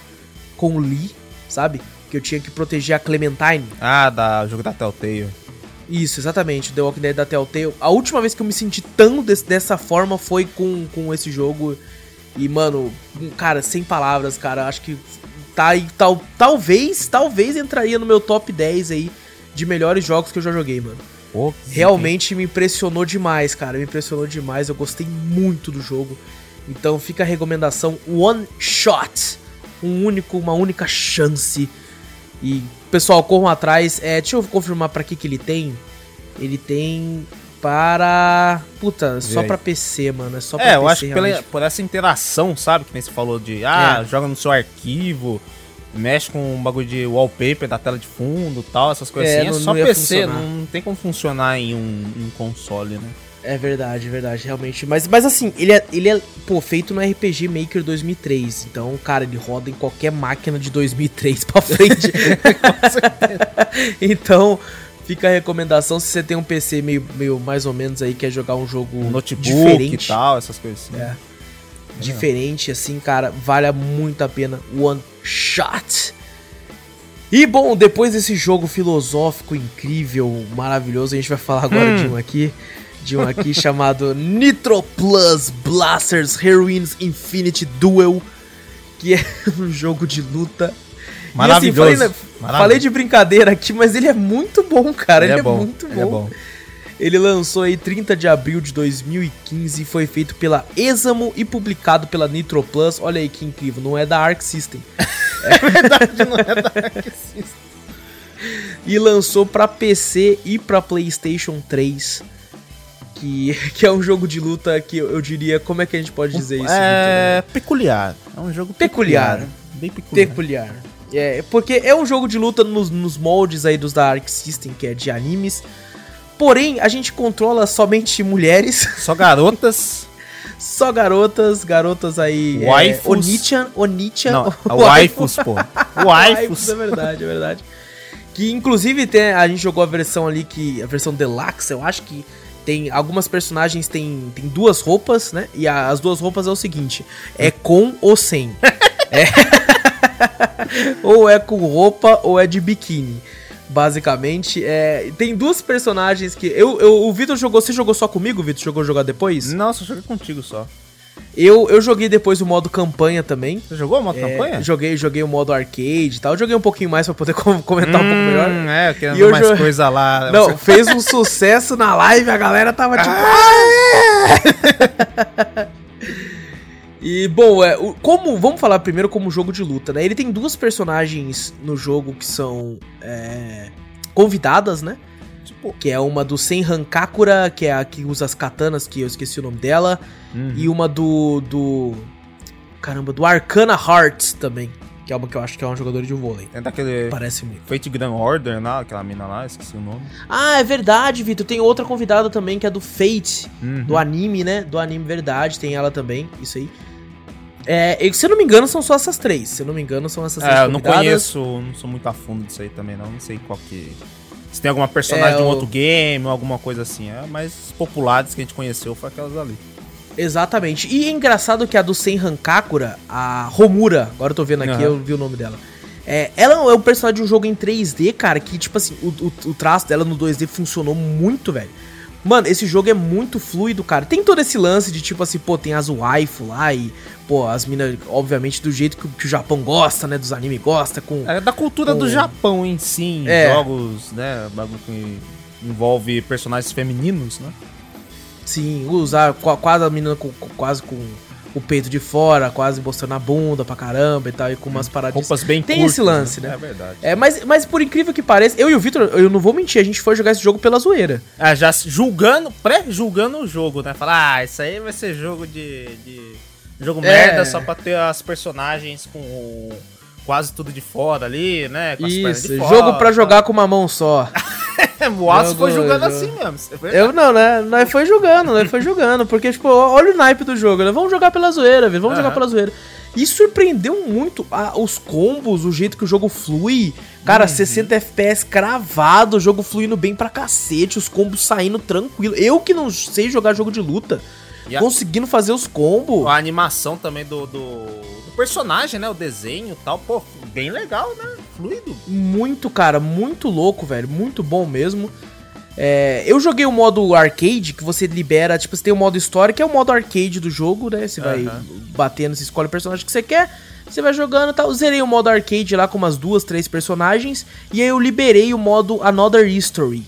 com o Lee, sabe? Que eu tinha que proteger a Clementine.
Ah, da jogo da Telltale.
Isso, exatamente, The Walking Dead da Telltale. A última vez que eu me senti tão des dessa forma foi com, com esse jogo. E, mano, cara, sem palavras, cara, acho que tá aí, tal, talvez, talvez entraria no meu top 10 aí de melhores jogos que eu já joguei, mano.
Oh,
Realmente me impressionou demais, cara, me impressionou demais, eu gostei muito do jogo. Então fica a recomendação One Shot, um único, uma única chance e, pessoal, corram atrás. É, deixa eu confirmar para que que ele tem. Ele tem para. Puta, só para PC, mano. É só pra
é, PC. eu acho que pela, por essa interação, sabe? Que nem você falou de. Ah, é. joga no seu arquivo, mexe com um bagulho de wallpaper da tela de fundo tal, essas coisas é, assim. É só PC, não, não, tem como funcionar em um, um console, né?
É verdade, é verdade, realmente. Mas, mas assim, ele é, ele é, pô, feito no RPG Maker 2003. Então, cara, ele roda em qualquer máquina de 2003 pra frente. então, fica a recomendação se você tem um PC meio, meio mais ou menos aí, quer jogar um jogo
um notebook diferente. e tal, essas coisas assim.
É. Diferente, assim, cara, vale muito a pena. One Shot. E bom, depois desse jogo filosófico incrível, maravilhoso, a gente vai falar agora hum. de um aqui de um aqui chamado Nitro Plus Blasters Heroines Infinity Duel, que é um jogo de luta.
Maravilhoso. Assim,
falei, falei, de brincadeira aqui, mas ele é muito bom, cara. Ele, ele é, é, bom, muito bom. Ele, é bom. ele lançou aí 30 de abril de 2015 foi feito pela Examo e publicado pela Nitro Plus. Olha aí que incrível, não é da Arc System.
É verdade, não é da Arc System.
e lançou para PC e para PlayStation 3 que, que é um jogo de luta que eu, diria, como é que a gente pode dizer isso?
É peculiar. É um jogo
peculiar. peculiar. Bem peculiar. Peculiar. É, porque é um jogo de luta nos, nos moldes aí dos da Arc System, que é de animes. Porém, a gente controla somente mulheres.
Só garotas.
Só garotas, garotas aí.
Waifus. É,
Onichan, Onichan.
Não, waifus, pô.
Waifus. é verdade, é verdade. Que inclusive tem, a gente jogou a versão ali que. A versão deluxe, eu acho que tem algumas personagens tem, tem duas roupas, né? E a, as duas roupas é o seguinte: é com ou sem. é. ou é com roupa ou é de biquíni. Basicamente, é, tem duas personagens que. Eu, eu, o Vitor jogou. Você jogou só comigo, Vitor? Jogou jogar depois?
Não, só joguei contigo só.
Eu, eu joguei depois o modo campanha também.
Você jogou o modo é, campanha?
Joguei, joguei o modo arcade e tal. Joguei um pouquinho mais pra poder comentar hum, um pouco hum, melhor.
É, querendo e mais jo... coisa lá.
Não, você... fez um sucesso na live, a galera tava tipo. Ah, é! e, bom, é, como. Vamos falar primeiro como jogo de luta, né? Ele tem duas personagens no jogo que são. É, convidadas, né? Que é uma do Senran Kakura, que é a que usa as katanas, que eu esqueci o nome dela. Uhum. E uma do. do. Caramba, do Arcana Hearts também. Que é uma que eu acho que é um jogador de vôlei.
É daquele.
Parece muito.
Fate Grand Order, né? Aquela mina lá, esqueci o nome.
Ah, é verdade, Vitor. Tem outra convidada também que é do Fate, uhum. do anime, né? Do anime Verdade. Tem ela também, isso aí. É, se eu não me engano, são só essas três. Se eu não me engano, são essas é, três.
É, eu não conheço, não sou muito a fundo disso aí também, não. Não sei qual que. Se tem alguma personagem é, de um outro game ou alguma coisa assim. É, mas populares que a gente conheceu foi aquelas ali.
Exatamente. E é engraçado que a do Senran Kakura, a Romura, agora eu tô vendo aqui, uhum. eu vi o nome dela. É, ela é um personagem de um jogo em 3D, cara, que, tipo assim, o, o, o traço dela no 2D funcionou muito, velho. Mano, esse jogo é muito fluido, cara. Tem todo esse lance de tipo assim, pô, tem as waifu lá e, pô, as minas, obviamente, do jeito que, que, o Japão gosta, né? Dos animes gosta, com.
É da cultura com... do Japão em si, é. jogos, né? Bagulho que envolve personagens femininos, né?
Sim, usar quase a menina com, quase com o peito de fora, quase mostrando a bunda pra caramba e tal, e com umas paradinhas.
Roupas bem
Tem curtas, esse lance, né?
né? É verdade.
É, mas, mas por incrível que pareça, eu e o Victor, eu não vou mentir, a gente foi jogar esse jogo pela zoeira.
Ah, já julgando, pré-julgando o jogo, né? Falar, ah, isso aí vai ser jogo de. de jogo é. merda só pra ter as personagens com o, quase tudo de fora ali, né? Com
isso, jogo pra jogar com uma mão só.
o Aço foi jogando assim mesmo.
Eu não, né? Nós foi jogando, nós foi jogando. Porque, tipo, olha o naipe do jogo, né? Vamos jogar pela zoeira, velho. Vamos uhum. jogar pela zoeira. E surpreendeu muito ah, os combos, o jeito que o jogo flui. Cara, uhum. 60 FPS cravado, o jogo fluindo bem pra cacete, os combos saindo tranquilo. Eu que não sei jogar jogo de luta, a... conseguindo fazer os combos.
A animação também do, do, do personagem, né? O desenho e tal, pô, bem legal, né? Fluido.
Muito, cara, muito louco, velho. Muito bom mesmo. É, eu joguei o modo arcade, que você libera, tipo, você tem o modo história, que é o modo arcade do jogo, né? Você vai batendo, você escolhe o personagem que você quer, você vai jogando e tal. Zerei o modo arcade lá com umas duas, três personagens, e aí eu liberei o modo Another History,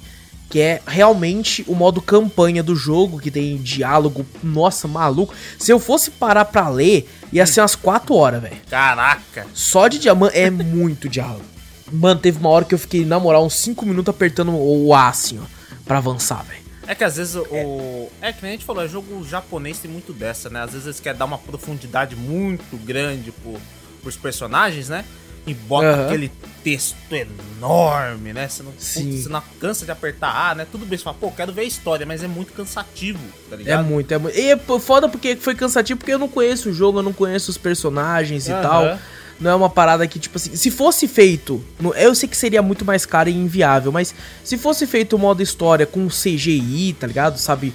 que é realmente o modo campanha do jogo, que tem diálogo, nossa, maluco. Se eu fosse parar pra ler, ia ser umas 4 horas, velho.
Caraca!
Só de diamante é muito diálogo. Mano, teve uma hora que eu fiquei, na moral, uns 5 minutos apertando o A, assim, ó, pra avançar, velho.
É que às vezes o. É que nem a gente falou, é jogo japonês tem muito dessa, né? Às vezes eles querem dar uma profundidade muito grande pro, pros personagens, né? E bota uhum. aquele texto enorme, né? Você não, você não cansa de apertar A, né? Tudo bem, você fala, pô, quero ver a história, mas é muito cansativo, tá ligado?
É muito, é muito. E é foda porque foi cansativo porque eu não conheço o jogo, eu não conheço os personagens uhum. e tal. Não é uma parada que, tipo assim, se fosse feito. Eu sei que seria muito mais caro e inviável, mas se fosse feito o modo história com CGI, tá ligado? Sabe?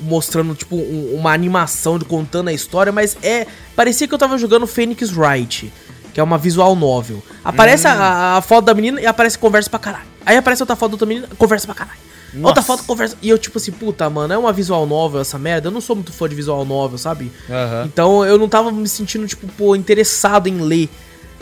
Mostrando, tipo, um, uma animação de contando a história, mas é. Parecia que eu tava jogando Phoenix Wright que é uma visual novel. Aparece hum. a, a, foto da menina e aparece conversa pra caralho. Aí aparece outra foto da outra menina, conversa pra caralho. Nossa. Outra foto, conversa. E eu, tipo assim, puta, mano, é uma visual novel essa merda. Eu não sou muito fã de visual novel, sabe? Uhum. Então eu não tava me sentindo, tipo, pô, interessado em ler.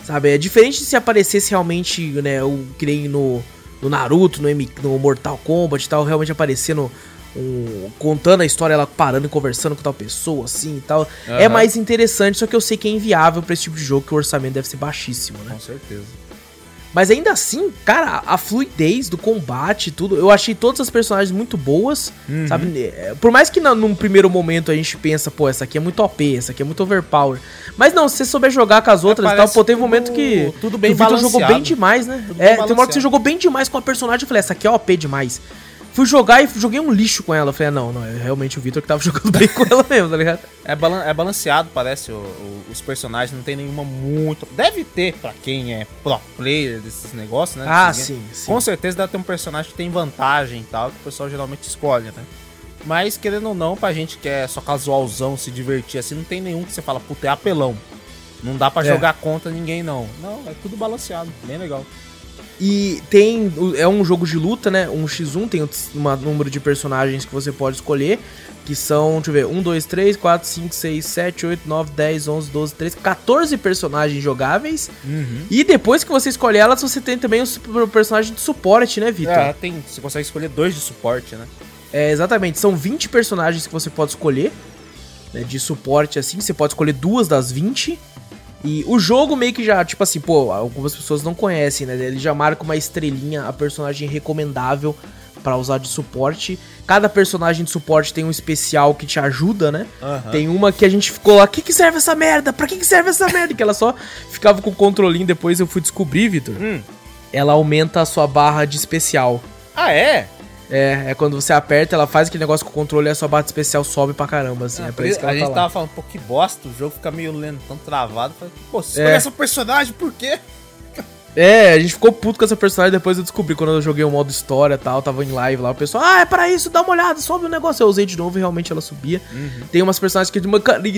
Sabe? É diferente se aparecesse realmente, né? Eu criei no, no Naruto, no, M, no Mortal Kombat e tal, realmente aparecendo um, contando a história, ela parando e conversando com tal pessoa, assim e tal. Uhum. É mais interessante, só que eu sei que é inviável para esse tipo de jogo, que o orçamento deve ser baixíssimo, né?
Com certeza.
Mas ainda assim, cara, a fluidez do combate tudo, eu achei todas as personagens muito boas, uhum. sabe? É, por mais que num primeiro momento a gente pensa, pô, essa aqui é muito OP, essa aqui é muito overpower. Mas não, se você souber jogar com as é, outras é, e tal, pô, teve um momento que
tudo bem
o Victor jogou bem demais, né? Tudo é, tem uma hora que você jogou bem demais com a personagem, eu falei, essa aqui é OP demais. Fui jogar e joguei um lixo com ela. Falei, ah, não, não, é realmente o Victor que tava jogando bem com ela mesmo, tá ligado?
É, balan é balanceado, parece, o, o, os personagens, não tem nenhuma muito. Deve ter, pra quem é pro player desses negócios, né?
Ah, sim, sim,
Com certeza deve ter um personagem que tem vantagem e tal, que o pessoal geralmente escolhe, né? Mas, querendo ou não, pra gente que é só casualzão, se divertir assim, não tem nenhum que você fala, puta, é apelão. Não dá para é. jogar contra ninguém, não. Não, é tudo balanceado, bem legal.
E tem. É um jogo de luta, né? Um x1, tem um número de personagens que você pode escolher. Que são, deixa eu ver, 1, 2, 3, 4, 5, 6, 7, 8, 9, 10, 11, 12, 13, 14 personagens jogáveis. Uhum. E depois que você escolhe elas, você tem também o personagem de suporte, né, Vitor? É,
tem. Você consegue escolher dois de suporte, né?
É, exatamente. São 20 personagens que você pode escolher. Né, de suporte, assim. Você pode escolher duas das 20. E o jogo meio que já, tipo assim, pô, algumas pessoas não conhecem, né? Ele já marca uma estrelinha, a personagem recomendável para usar de suporte. Cada personagem de suporte tem um especial que te ajuda, né? Uhum. Tem uma que a gente ficou lá, que que serve essa merda? Pra que que serve essa merda? que ela só ficava com o controlinho, depois eu fui descobrir, Vitor. Hum. Ela aumenta a sua barra de especial.
Ah, é?
É, é quando você aperta, ela faz aquele negócio com o controle e a sua barra especial sobe pra caramba, assim. Ah, é
pra isso que ela A tá gente lá. tava falando, pô, que bosta, o jogo fica meio lento, tão travado. Falei, pô, você é. essa personagem, por quê?
É, a gente ficou puto com essa personagem depois eu descobri quando eu joguei o modo história e tal, tava em live lá, o pessoal, ah, é para isso, dá uma olhada, sobe o negócio. Eu usei de novo e realmente ela subia. Uhum. Tem umas personagens que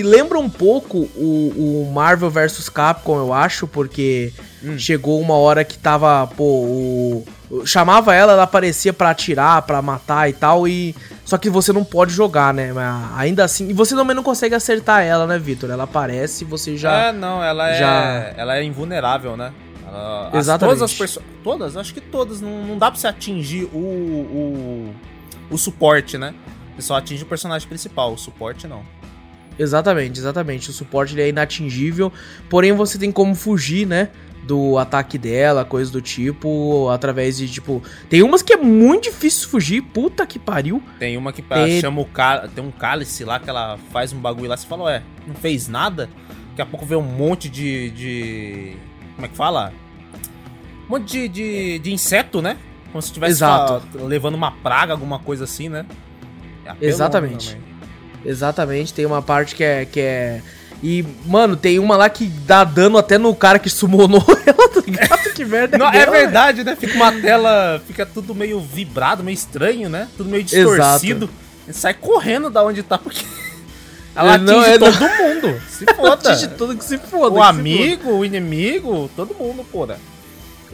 lembram um pouco o, o Marvel vs Capcom, eu acho, porque hum. chegou uma hora que tava, pô, o chamava ela, ela aparecia para atirar, para matar e tal, e só que você não pode jogar, né? Mas ainda assim, e você também não consegue acertar ela, né, Vitor? Ela aparece e você já
É, não, ela já... é ela é invulnerável, né? Ela, Exatamente. As, todas as pessoas, todas, acho que todas, não, não dá para você atingir o, o o suporte, né? Você só atinge o personagem principal, o suporte não.
Exatamente, exatamente. O suporte ele é inatingível, porém você tem como fugir, né? Do ataque dela, coisa do tipo, através de, tipo... Tem umas que é muito difícil fugir, puta que pariu.
Tem uma que tem... chama o cálice, tem um cálice lá que ela faz um bagulho lá, você fala, ué, não fez nada? Daqui a pouco vê um monte de... de... como é que fala? Um monte de, de, de inseto, né? Como se estivesse levando uma praga, alguma coisa assim, né?
É Exatamente. Exatamente, tem uma parte que é... Que é e, mano, tem uma lá que dá dano até no cara que summonou ela, tá ligado? Que merda
é Não, é, verdade, né? Fica uma tela, fica tudo meio vibrado, meio estranho, né? Tudo meio distorcido. Exato. Sai correndo da onde tá, porque ela atinge não, é todo do... mundo. Se foda. atinge
tudo que se foda.
O amigo, foda. o inimigo, todo mundo, porra.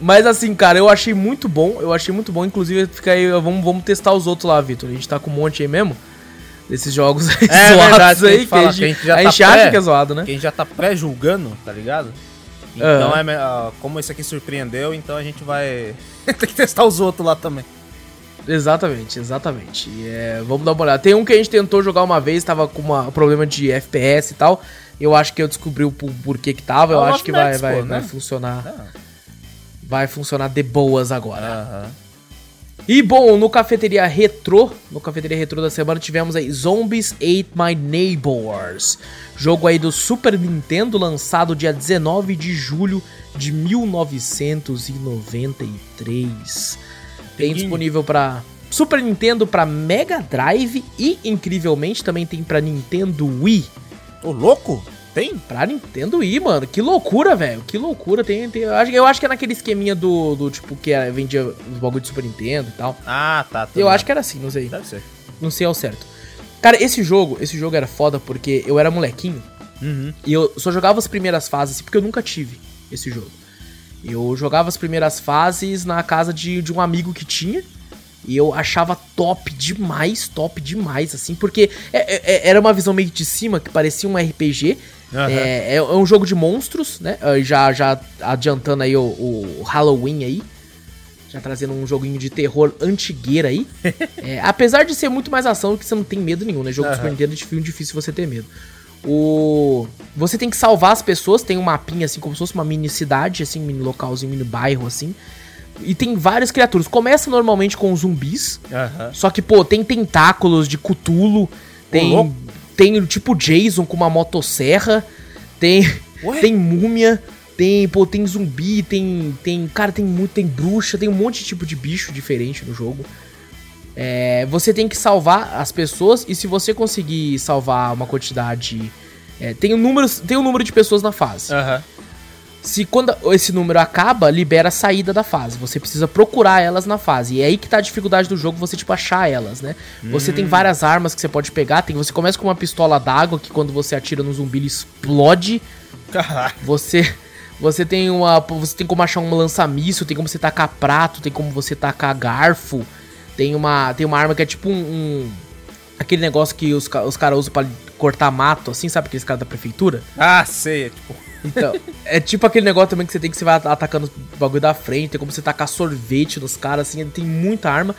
Mas assim, cara, eu achei muito bom. Eu achei muito bom. Inclusive, fica aí, vamos, vamos testar os outros lá, Vitor. A gente tá com um monte aí mesmo desses jogos
aí, é, zoados verdade, aí, que a gente,
que a gente, a gente tá acha que é zoado, né?
Que a gente já tá pré-julgando, tá ligado? Então, uhum. é, como esse aqui surpreendeu, então a gente vai ter que testar os outros lá também.
Exatamente, exatamente. É, vamos dar uma olhada. Tem um que a gente tentou jogar uma vez, tava com um problema de FPS e tal. Eu acho que eu descobri o porquê que tava. Eu é acho que vai, vai, né? vai funcionar. É. Vai funcionar de boas agora. Uhum. E bom, no Cafeteria Retro, no Cafeteria Retro da semana tivemos aí Zombies Ate My Neighbors. Jogo aí do Super Nintendo, lançado dia 19 de julho de 1993. Tem disponível para Super Nintendo, para Mega Drive e, incrivelmente, também tem para Nintendo Wii.
Ô, louco? Tem?
Pra Nintendo Wii, mano. Que loucura, velho. Que loucura. Tem, tem, eu, acho, eu acho que é naquele esqueminha do, do tipo, que é, vendia os bagulho de Super Nintendo e tal.
Ah, tá.
Eu acho que era assim, não sei.
Deve ser.
Não sei ao certo. Cara, esse jogo, esse jogo era foda porque eu era molequinho
Uhum.
e eu só jogava as primeiras fases assim, porque eu nunca tive esse jogo. Eu jogava as primeiras fases na casa de, de um amigo que tinha. E eu achava top demais, top demais, assim, porque é- é- era uma visão meio de cima que parecia um RPG.
Aham.
É, é um jogo de monstros, né? Ah, Já, já adiantando aí o, o Halloween aí. Já trazendo um joguinho de terror antigueira aí. É, apesar de ser muito mais ação, que você não tem medo nenhum, né? Jogo
Aham.
Super Nintendo é difícil, difícil você ter medo. O... Você tem que salvar as pessoas, tem um mapinha assim, como se fosse uma mini cidade, assim, mini localzinho, mini bairro, assim. E tem várias criaturas. Começa normalmente com zumbis,
Aham.
só que, pô, tem tentáculos de cutulo, tem. Tem tipo Jason com uma motosserra, tem,
Ué?
tem múmia, tem, pô, tem zumbi, tem, tem, cara, tem muito, tem bruxa, tem um monte de tipo de bicho diferente no jogo. É, você tem que salvar as pessoas e se você conseguir salvar uma quantidade, é, tem um número, tem um número de pessoas na fase.
Aham.
Se quando esse número acaba, libera a saída da fase. Você precisa procurar elas na fase. E é aí que tá a dificuldade do jogo, você, tipo, achar elas, né? Você tem várias armas que você pode pegar. Tem, você começa com uma pistola d'água, que quando você atira no zumbi, ele explode.
Caraca.
Você. Você tem uma. Você tem como achar um lança-míssil, tem como você tacar prato, tem como você tacar garfo. Tem uma. Tem uma arma que é tipo um. um- aquele negócio que os, os caras usam pra cortar mato, assim, sabe? Aqueles caras da prefeitura.
Ah, sei. é Tipo,
Então, é tipo aquele negócio também que você tem que você vai atacando o bagulho da frente, tem como você tacar sorvete nos caras, assim, tem muita arma.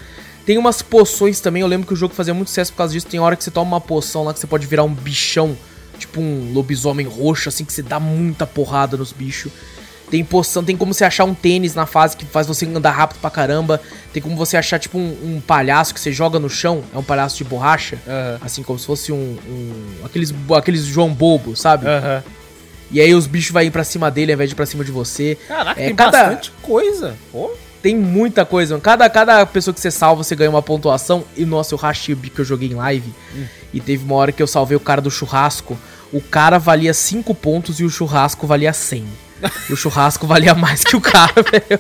Tem umas poções também, eu lembro que o jogo fazia muito sucesso por causa disso. Tem hora que você toma uma poção lá que você pode virar um bichão, tipo um lobisomem roxo, assim, que você dá muita porrada nos bichos. Tem poção, tem como você achar um tênis na fase que faz você andar rápido pra caramba. Tem como você achar, tipo, um, um palhaço que você joga no chão, é um palhaço de borracha.
Aham.
Assim, como se fosse um. um- aqueles, aqueles João Bobo, sabe?
Aham.
E aí os bichos vão ir pra cima dele ao invés de ir pra cima de você.
Caraca,
É,
tem
cada-
bastante coisa. Pô.
Tem muita coisa. mano. Cada, cada pessoa que você salva, você ganha uma pontuação. E nossa, eu rachei o bico que eu joguei em live. E teve uma hora que eu salvei o cara do churrasco. O cara valia 5 pontos e o churrasco valia 100. E o churrasco valia mais que o cara, velho.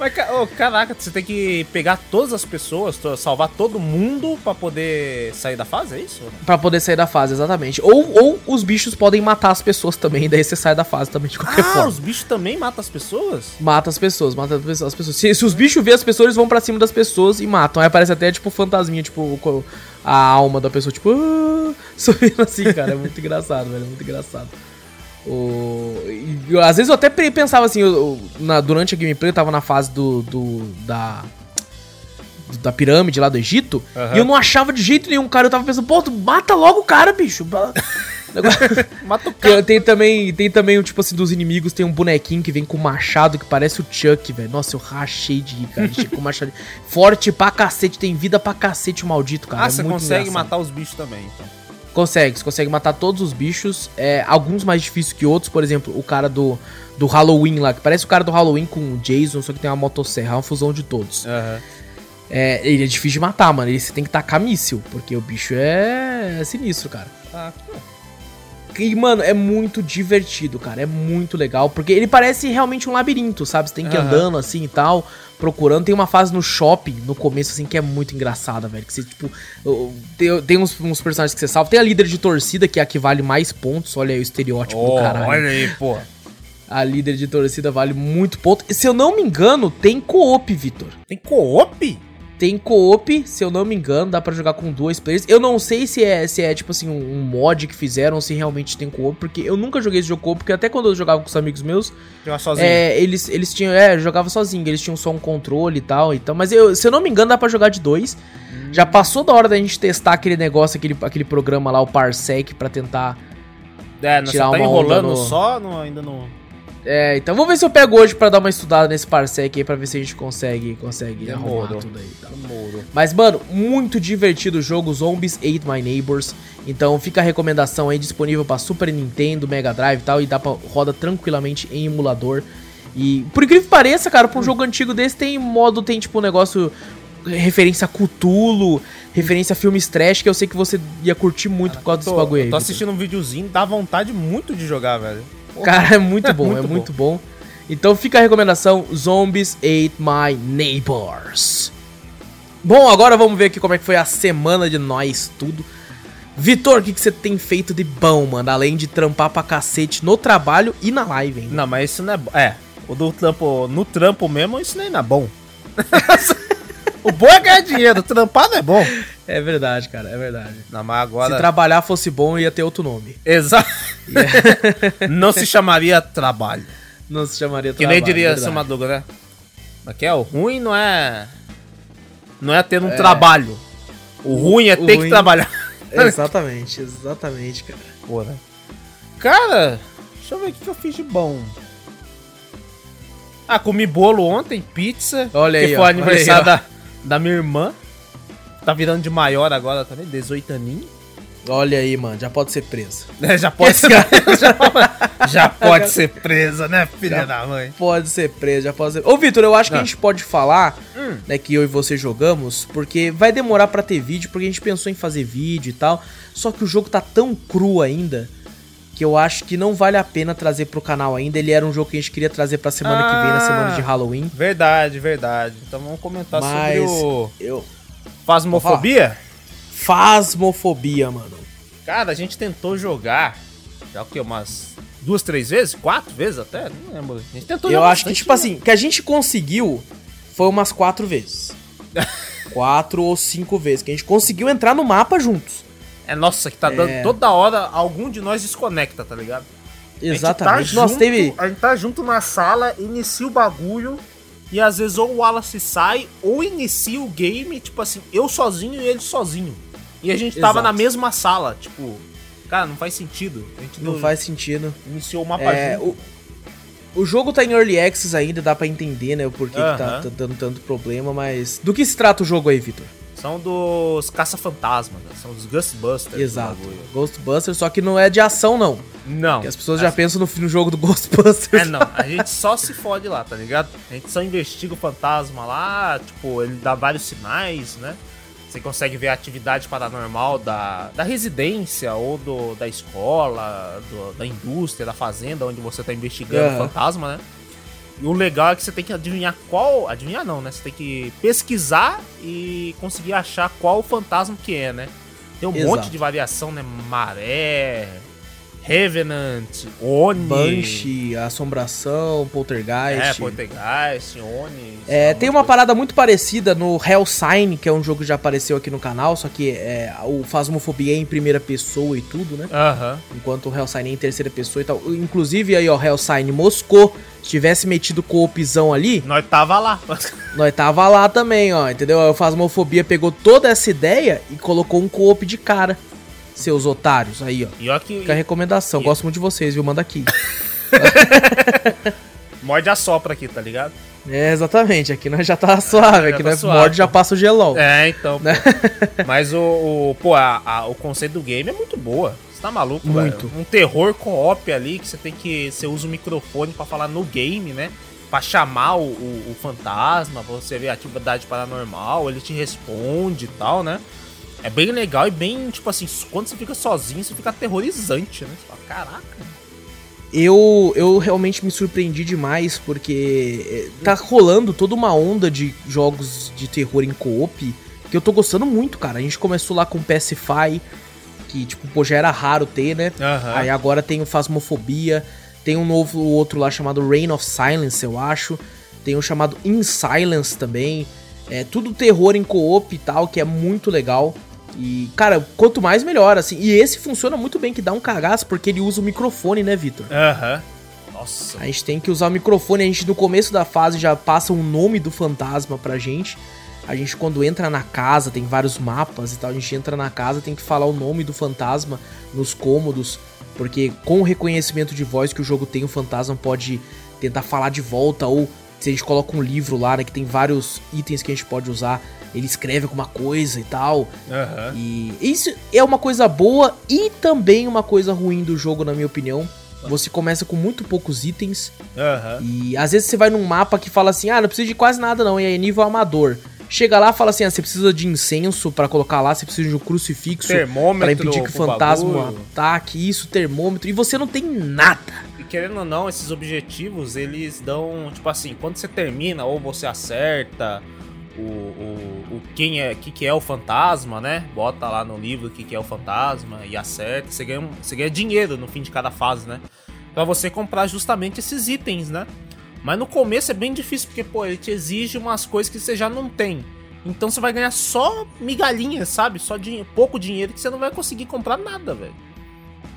Mas, ô, caraca, você tem que pegar todas as pessoas, salvar todo mundo pra poder sair da fase, é isso?
Pra poder sair da fase, exatamente. Ou, ou os bichos podem matar as pessoas também. Daí você sai da fase também de qualquer
Ah,
forma.
os bichos também matam as pessoas?
Mata as pessoas, mata as pessoas. as pessoas. Se, se os bichos vê as pessoas, eles vão pra cima das pessoas e matam. Aí aparece até, tipo, fantasminha, tipo, a alma da pessoa, tipo, ah, subindo assim, cara. É muito engraçado, velho. É muito engraçado. O... e às vezes eu até pe- pensava assim, eu- eu- na- durante a gameplay eu tava na fase do. do da. Da pirâmide lá do Egito,
Aham.
e eu não achava de jeito nenhum, cara. Eu tava pensando, pô, tu mata logo o cara, bicho.
Mata o cara.
tem também, tem também tipo assim dos inimigos, tem um bonequinho que vem com machado que parece o Chuck, velho. Nossa, eu rachei de rir, cara. Com machado. Forte pra cacete, tem vida pra cacete o maldito, cara.
Ah,
É
você consegue
engraçado.
matar os bichos também, então.
Consegue, você consegue matar todos os bichos. É, alguns mais difíceis que outros, por exemplo, o cara do, do Halloween lá, que parece o cara do Halloween com o Jason, só que tem uma motosserra, é uma fusão de todos.
Aham.
É, ele é difícil de matar, mano. Ele você tem que tacar míssil, porque o bicho é, é sinistro, cara.
Ah, pô.
E, mano, é muito divertido, cara. É muito legal. Porque ele parece realmente um labirinto, sabe? Você tem que ir
Aham.
andando assim e tal, procurando. Tem uma fase no shopping, no começo, assim, que é muito engraçada, velho. Que você, tipo. Tem, tem uns, uns personagens que você salva. Tem a líder de torcida, que é a que vale mais pontos. Olha aí o estereótipo do
Oh,
caralho.
olha aí, pô.
A líder de torcida vale muito ponto. E se eu não me engano, tem co-op, Vitor.
Tem co-op?
Tem co-op, se eu não me engano, dá pra jogar com dois players. Eu não sei se é, se é tipo assim, um, um mod que fizeram, se realmente tem co-op, porque eu nunca joguei esse jogo co-op, porque até quando eu jogava com os amigos meus,
Jogar sozinho.
é, eles, eles tinham, é, eu jogava sozinho, eles tinham só um controle e tal, então, mas eu, se eu não me engano, dá pra jogar de dois. Já passou da hora da gente testar aquele negócio, aquele, aquele programa lá, o Parsec, pra tentar
É, não, você
tirar
tá
uma
enrolando
no-
só, não, ainda não...
É, então vamos ver se eu pego hoje pra dar uma estudada nesse Parsec aí, pra ver se a gente consegue, consegue
Demorou.
arrumar tudo aí. Tá?
Demorou.
Mas, mano, muito divertido o jogo Zombies Ate My Neighbors. Então fica a recomendação aí disponível pra Super Nintendo, Mega Drive e tal. E dá pra roda tranquilamente em emulador. E por incrível que pareça, cara, pra um jogo antigo desse tem modo, tem tipo um negócio. Referência a Cthulhu, referência a filmes trash, que eu sei que você ia curtir muito por causa desse
Tô,
bagulho aí.
tô assistindo um videozinho, dá vontade muito de jogar, velho.
Cara, é muito bom,
Muito
é
bom.
muito bom. Então fica a recomendação: Zombies Ate My Neighbors. Bom, agora vamos ver aqui como é que foi a semana de nós tudo. Vitor, o que, que você tem feito de bom, mano? Além de trampar pra cacete no trabalho e na live, hein?
Não, mas isso não é bom. É, o do trampo, no trampo mesmo, isso nem é bom. o bom é ganhar dinheiro, trampar não é bom.
É verdade, cara, é verdade.
Não, mas agora...
Se trabalhar fosse bom, ia ter outro nome.
Exato. não se chamaria trabalho.
Não se chamaria
Que
trabalho.
nem diria
verdade.
seu Madruga, né? Mas que é, o ruim não é... Não é ter um trabalho. O ruim é
o
ter
ruim-
que trabalhar.
Exatamente, exatamente, cara.
Porra. Cara, deixa eu ver o que que eu fiz de bom. Ah, comi bolo ontem, pizza.
Olha
que
aí,
foi
ó,
aniversário da, da minha irmã. Tá virando de maior agora também, 18 aninhos.
Olha aí, mano, já pode ser preso.
É, já pode ser já, já pode ser presa, né, filha da mãe?
Pode ser preso, já pode ser. Ô, Vitor, eu acho que
Ah.
a gente pode falar,
Hum.
né, que eu e você jogamos, porque vai demorar pra ter vídeo, porque a gente pensou em fazer vídeo e tal. Só que o jogo tá tão cru ainda que eu acho que não vale a pena trazer pro canal ainda. Ele era um jogo que a gente queria trazer pra semana que vem, na
Ah.
semana de Halloween.
Verdade, verdade. Então vamos comentar
Mas
sobre o
eu.
Fasmofobia.
Fasmofobia, mano.
Cara, a gente tentou jogar já o que, umas duas, três vezes? Quatro vezes até? Não lembro. A gente tentou
Eu acho que, tipo
né?
assim, que a gente conseguiu foi umas quatro vezes. quatro ou cinco vezes. Que a gente conseguiu entrar no mapa juntos.
É, nossa, que tá
É.
dando toda hora, algum de nós desconecta, tá ligado?
Exatamente.
A gente tá
Nossa,
junto,
teve.
A gente tá junto na sala, inicia o bagulho, e às vezes ou o Wallace sai, ou inicia o game, tipo assim, eu sozinho e ele sozinho. E a gente tava
Exato.
na mesma sala, tipo, cara, não faz sentido. A gente
Não faz sentido.
iniciou o mapa
É,
junto.
o, o jogo tá em Early Access ainda, dá pra entender, né? O porquê que tá, tá dando tanto problema, mas. Do que se trata o jogo aí, Vitor?
São dos caça-fantasmas, né? são dos Ghostbusters.
Exato. Ghostbusters, só que não é de ação, não.
Não.
Porque as pessoas já pensam no, no jogo do Ghostbusters.
É, não, a gente só se fode lá, tá ligado? A gente só investiga o fantasma lá, tipo, ele dá vários sinais, né? Você consegue ver a atividade paranormal da, da residência ou do, da escola, do- da indústria, da fazenda, onde você tá investigando o fantasma, né? E o legal é que você tem que adivinhar qual. Adivinhar não, né? Você tem que pesquisar e conseguir achar qual o fantasma que é, né? Tem um
Exato.
monte de variação, né? Maré, Revenant, Oni.
Banshee, Assombração, Poltergeist.
É, Poltergeist, Oni.
É, tem uma
coisa.
parada muito parecida no Hellsign, que é um jogo que já apareceu aqui no canal, só que é, o Phasmophobia é em primeira pessoa e tudo, né?
Aham.
Enquanto o Hellsign é em terceira pessoa e tal. Inclusive aí, ó, Hellsign moscou. Se tivesse metido coopzão ali,
Nós tava lá.
nós tava lá também, ó, entendeu? O Phasmophobia pegou toda essa ideia e colocou um coop de cara. Seus otários, aí, ó.
E ó que
Fica a recomendação.
E-
Gosto muito de vocês, viu? Manda aqui.
morde a sopra aqui, tá ligado?
É, exatamente. Aqui nós já tá suave.
já
Aqui
tá
nós
suave.
morde já passa o gelol.
É, então. Mas o, o- pô, a- a- o conceito do game é muito boa. Você tá maluco,
Muito.
velho? Um terror co-op ali que você tem que. Você usa o microfone pra falar no game, né? Pra chamar o, o- o fantasma, pra você ver a atividade paranormal, ele te responde e tal, né? É bem legal e bem, tipo assim, quando você fica sozinho, você fica aterrorizante, né? Você fala, caraca.
Eu, eu realmente me surpreendi demais porque é, tá rolando toda uma onda de jogos de terror em co-op que eu tô gostando muito, cara. A gente começou lá com Pacify, que tipo, pô, já era raro ter, né?
Aham.
Aí agora tem o Phasmophobia, tem um novo outro lá chamado Reign of Silence, eu acho. Tem um chamado In Silence também. É tudo terror em co-op e tal, que é muito legal. E, cara, quanto mais melhor, assim. E esse funciona muito bem, que dá um cagaço, porque ele usa o microfone, né, Vitor?
Aham. Nossa.
A gente tem que usar o microfone, a gente no começo da fase já passa o nome do fantasma pra gente. A gente, quando entra na casa, tem vários mapas e tal. A gente entra na casa, tem que falar o nome do fantasma nos cômodos. Porque com o reconhecimento de voz que o jogo tem, o fantasma pode tentar falar de volta. Ou se a gente coloca um livro lá, né? Que tem vários itens que a gente pode usar. Ele escreve alguma coisa e tal.
Aham.
E isso é uma coisa boa e também uma coisa ruim do jogo, na minha opinião. Você começa com muito poucos itens.
Aham.
E às vezes você vai num mapa que fala assim: ah, não precisa de quase nada não, e aí é nível amador. Chega lá fala assim: ah, você precisa de incenso pra colocar lá, você precisa de um crucifixo pra impedir que o fantasma
bagulho.
ataque, isso, termômetro, e você não tem nada.
E querendo ou não, esses objetivos, eles dão, tipo assim, quando você termina, ou você acerta o, o, o quem é, que, que é o fantasma, né? Bota lá no livro o que, que é o fantasma e acerta, você ganha, você ganha dinheiro no fim de cada fase, né? Pra você comprar justamente esses itens, né? Mas no começo é bem difícil, porque, pô, ele te exige umas coisas que você já não tem. Então você vai ganhar só migalhinhas, sabe? Só dinhe- pouco dinheiro que você não vai conseguir comprar nada, velho.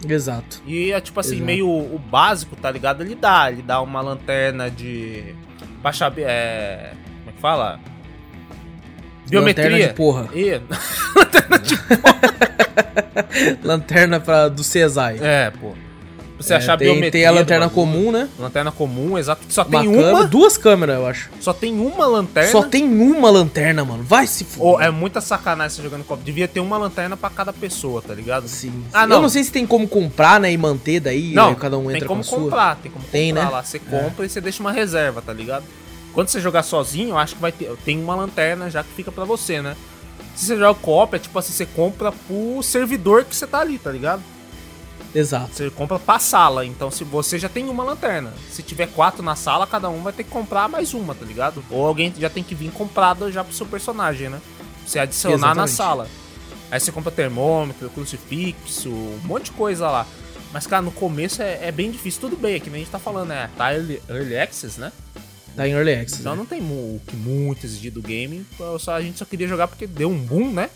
Exato.
E é tipo assim,
Exato.
meio o básico, tá ligado? Ele dá, ele dá uma lanterna de. Baixa. É. Como é que fala?
Lanterna
Biometria.
de porra.
E-
Lanterna pra, do CESAI.
É, pô. Você
É,
achar
tem,
biometria.
tem a lanterna comum, né?
Lanterna comum, exato. Só
Uma
tem
câmera,
uma.
duas câmeras, eu acho.
Só tem uma lanterna.
Só tem uma lanterna, mano. Vai se fuder.
é muita sacanagem você jogando copo. Devia ter uma lanterna pra cada pessoa, tá ligado?
Sim.
Ah,
Eu
não.
não sei se tem como comprar, né, e manter daí,
Não,
aí cada um
tem
entra
como
com a sua.
comprar, tem como
Tem,
comprar
né?
lá. Você compra e você deixa uma reserva, tá ligado? Quando você jogar sozinho, eu acho que vai ter. Tem uma lanterna já que fica pra você, né? Se você joga co-op, é tipo assim, você compra pro servidor que você tá ali, tá ligado?
Exato.
Você compra pra sala. Então, se você já tem uma lanterna, se tiver quatro na sala, cada um vai ter que comprar mais uma, tá ligado? Ou alguém já tem que vir comprada já pro seu personagem, né? Pra Você adicionar na
Exatamente.
sala. Aí você compra termômetro, crucifixo, um monte de coisa lá. Mas, cara, no começo é, é bem difícil. Tudo bem, é que nem a gente tá falando, né? Tá early, early access, né?
Tá em Early Access.
Então
né?
não tem o que muito exigir do game. Só, a gente só queria jogar porque deu um boom, né?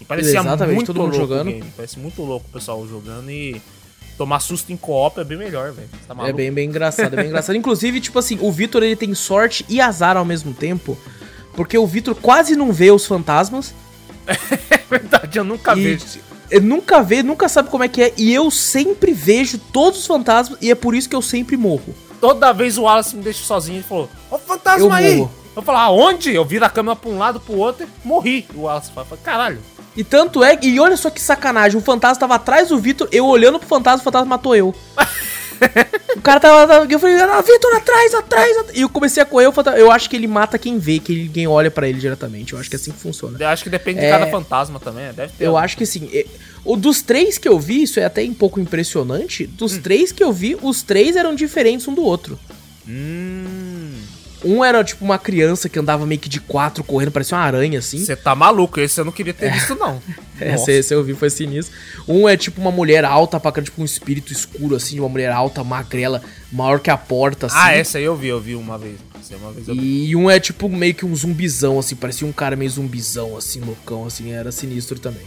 E parecia
Exatamente,
muito
todo mundo
louco
jogando.
Parece muito louco o pessoal jogando e tomar susto em co-op é bem melhor, velho. Tá
É bem, bem engraçado, é bem engraçado. Inclusive, tipo assim, o Vitor ele tem sorte e azar ao mesmo tempo. Porque o Vitor quase não vê os fantasmas.
É verdade, eu nunca
E-
vejo.
Ele nunca vê, nunca sabe como é que é. E eu sempre vejo todos os fantasmas. E é por isso que eu sempre morro.
Toda vez o Wallace me deixa sozinho e falou: Ó, o fantasma
Eu
aí!
morro.
Eu falo, aonde? Eu viro a câmera pra um lado pro outro e morri. O Wallace fala, caralho.
E tanto é. E olha só que sacanagem. O fantasma tava atrás do Vitor. Eu olhando pro fantasma, o fantasma matou eu. o cara tava. tava- Eu falei, ah, Vitor, atrás, atrás, atrás. E eu comecei a correr. O fantasma, eu acho que ele mata quem vê, que ninguém olha pra ele diretamente. Eu acho que é assim que funciona.
Eu acho que depende de
É.
cada fantasma também, né? deve ter.
Eu acho que assim, é- o dos três que eu vi, isso é até um pouco impressionante. Dos
Hum.
três que eu vi, os três eram diferentes um do outro.
Hum.
Um era tipo uma criança que andava meio que de quatro correndo, parecia uma aranha assim.
Você tá maluco, esse eu não queria ter visto, não.
É, esse, eu vi, foi sinistro. Um é tipo uma mulher alta, pra cá, tipo um espírito escuro, assim, de uma mulher alta, magrela, maior que a porta, assim.
Ah, essa aí eu vi, eu vi uma vez. Uma vez eu.
E um é tipo meio que um zumbizão, assim, parecia um cara meio zumbizão, assim, loucão, assim, era sinistro também.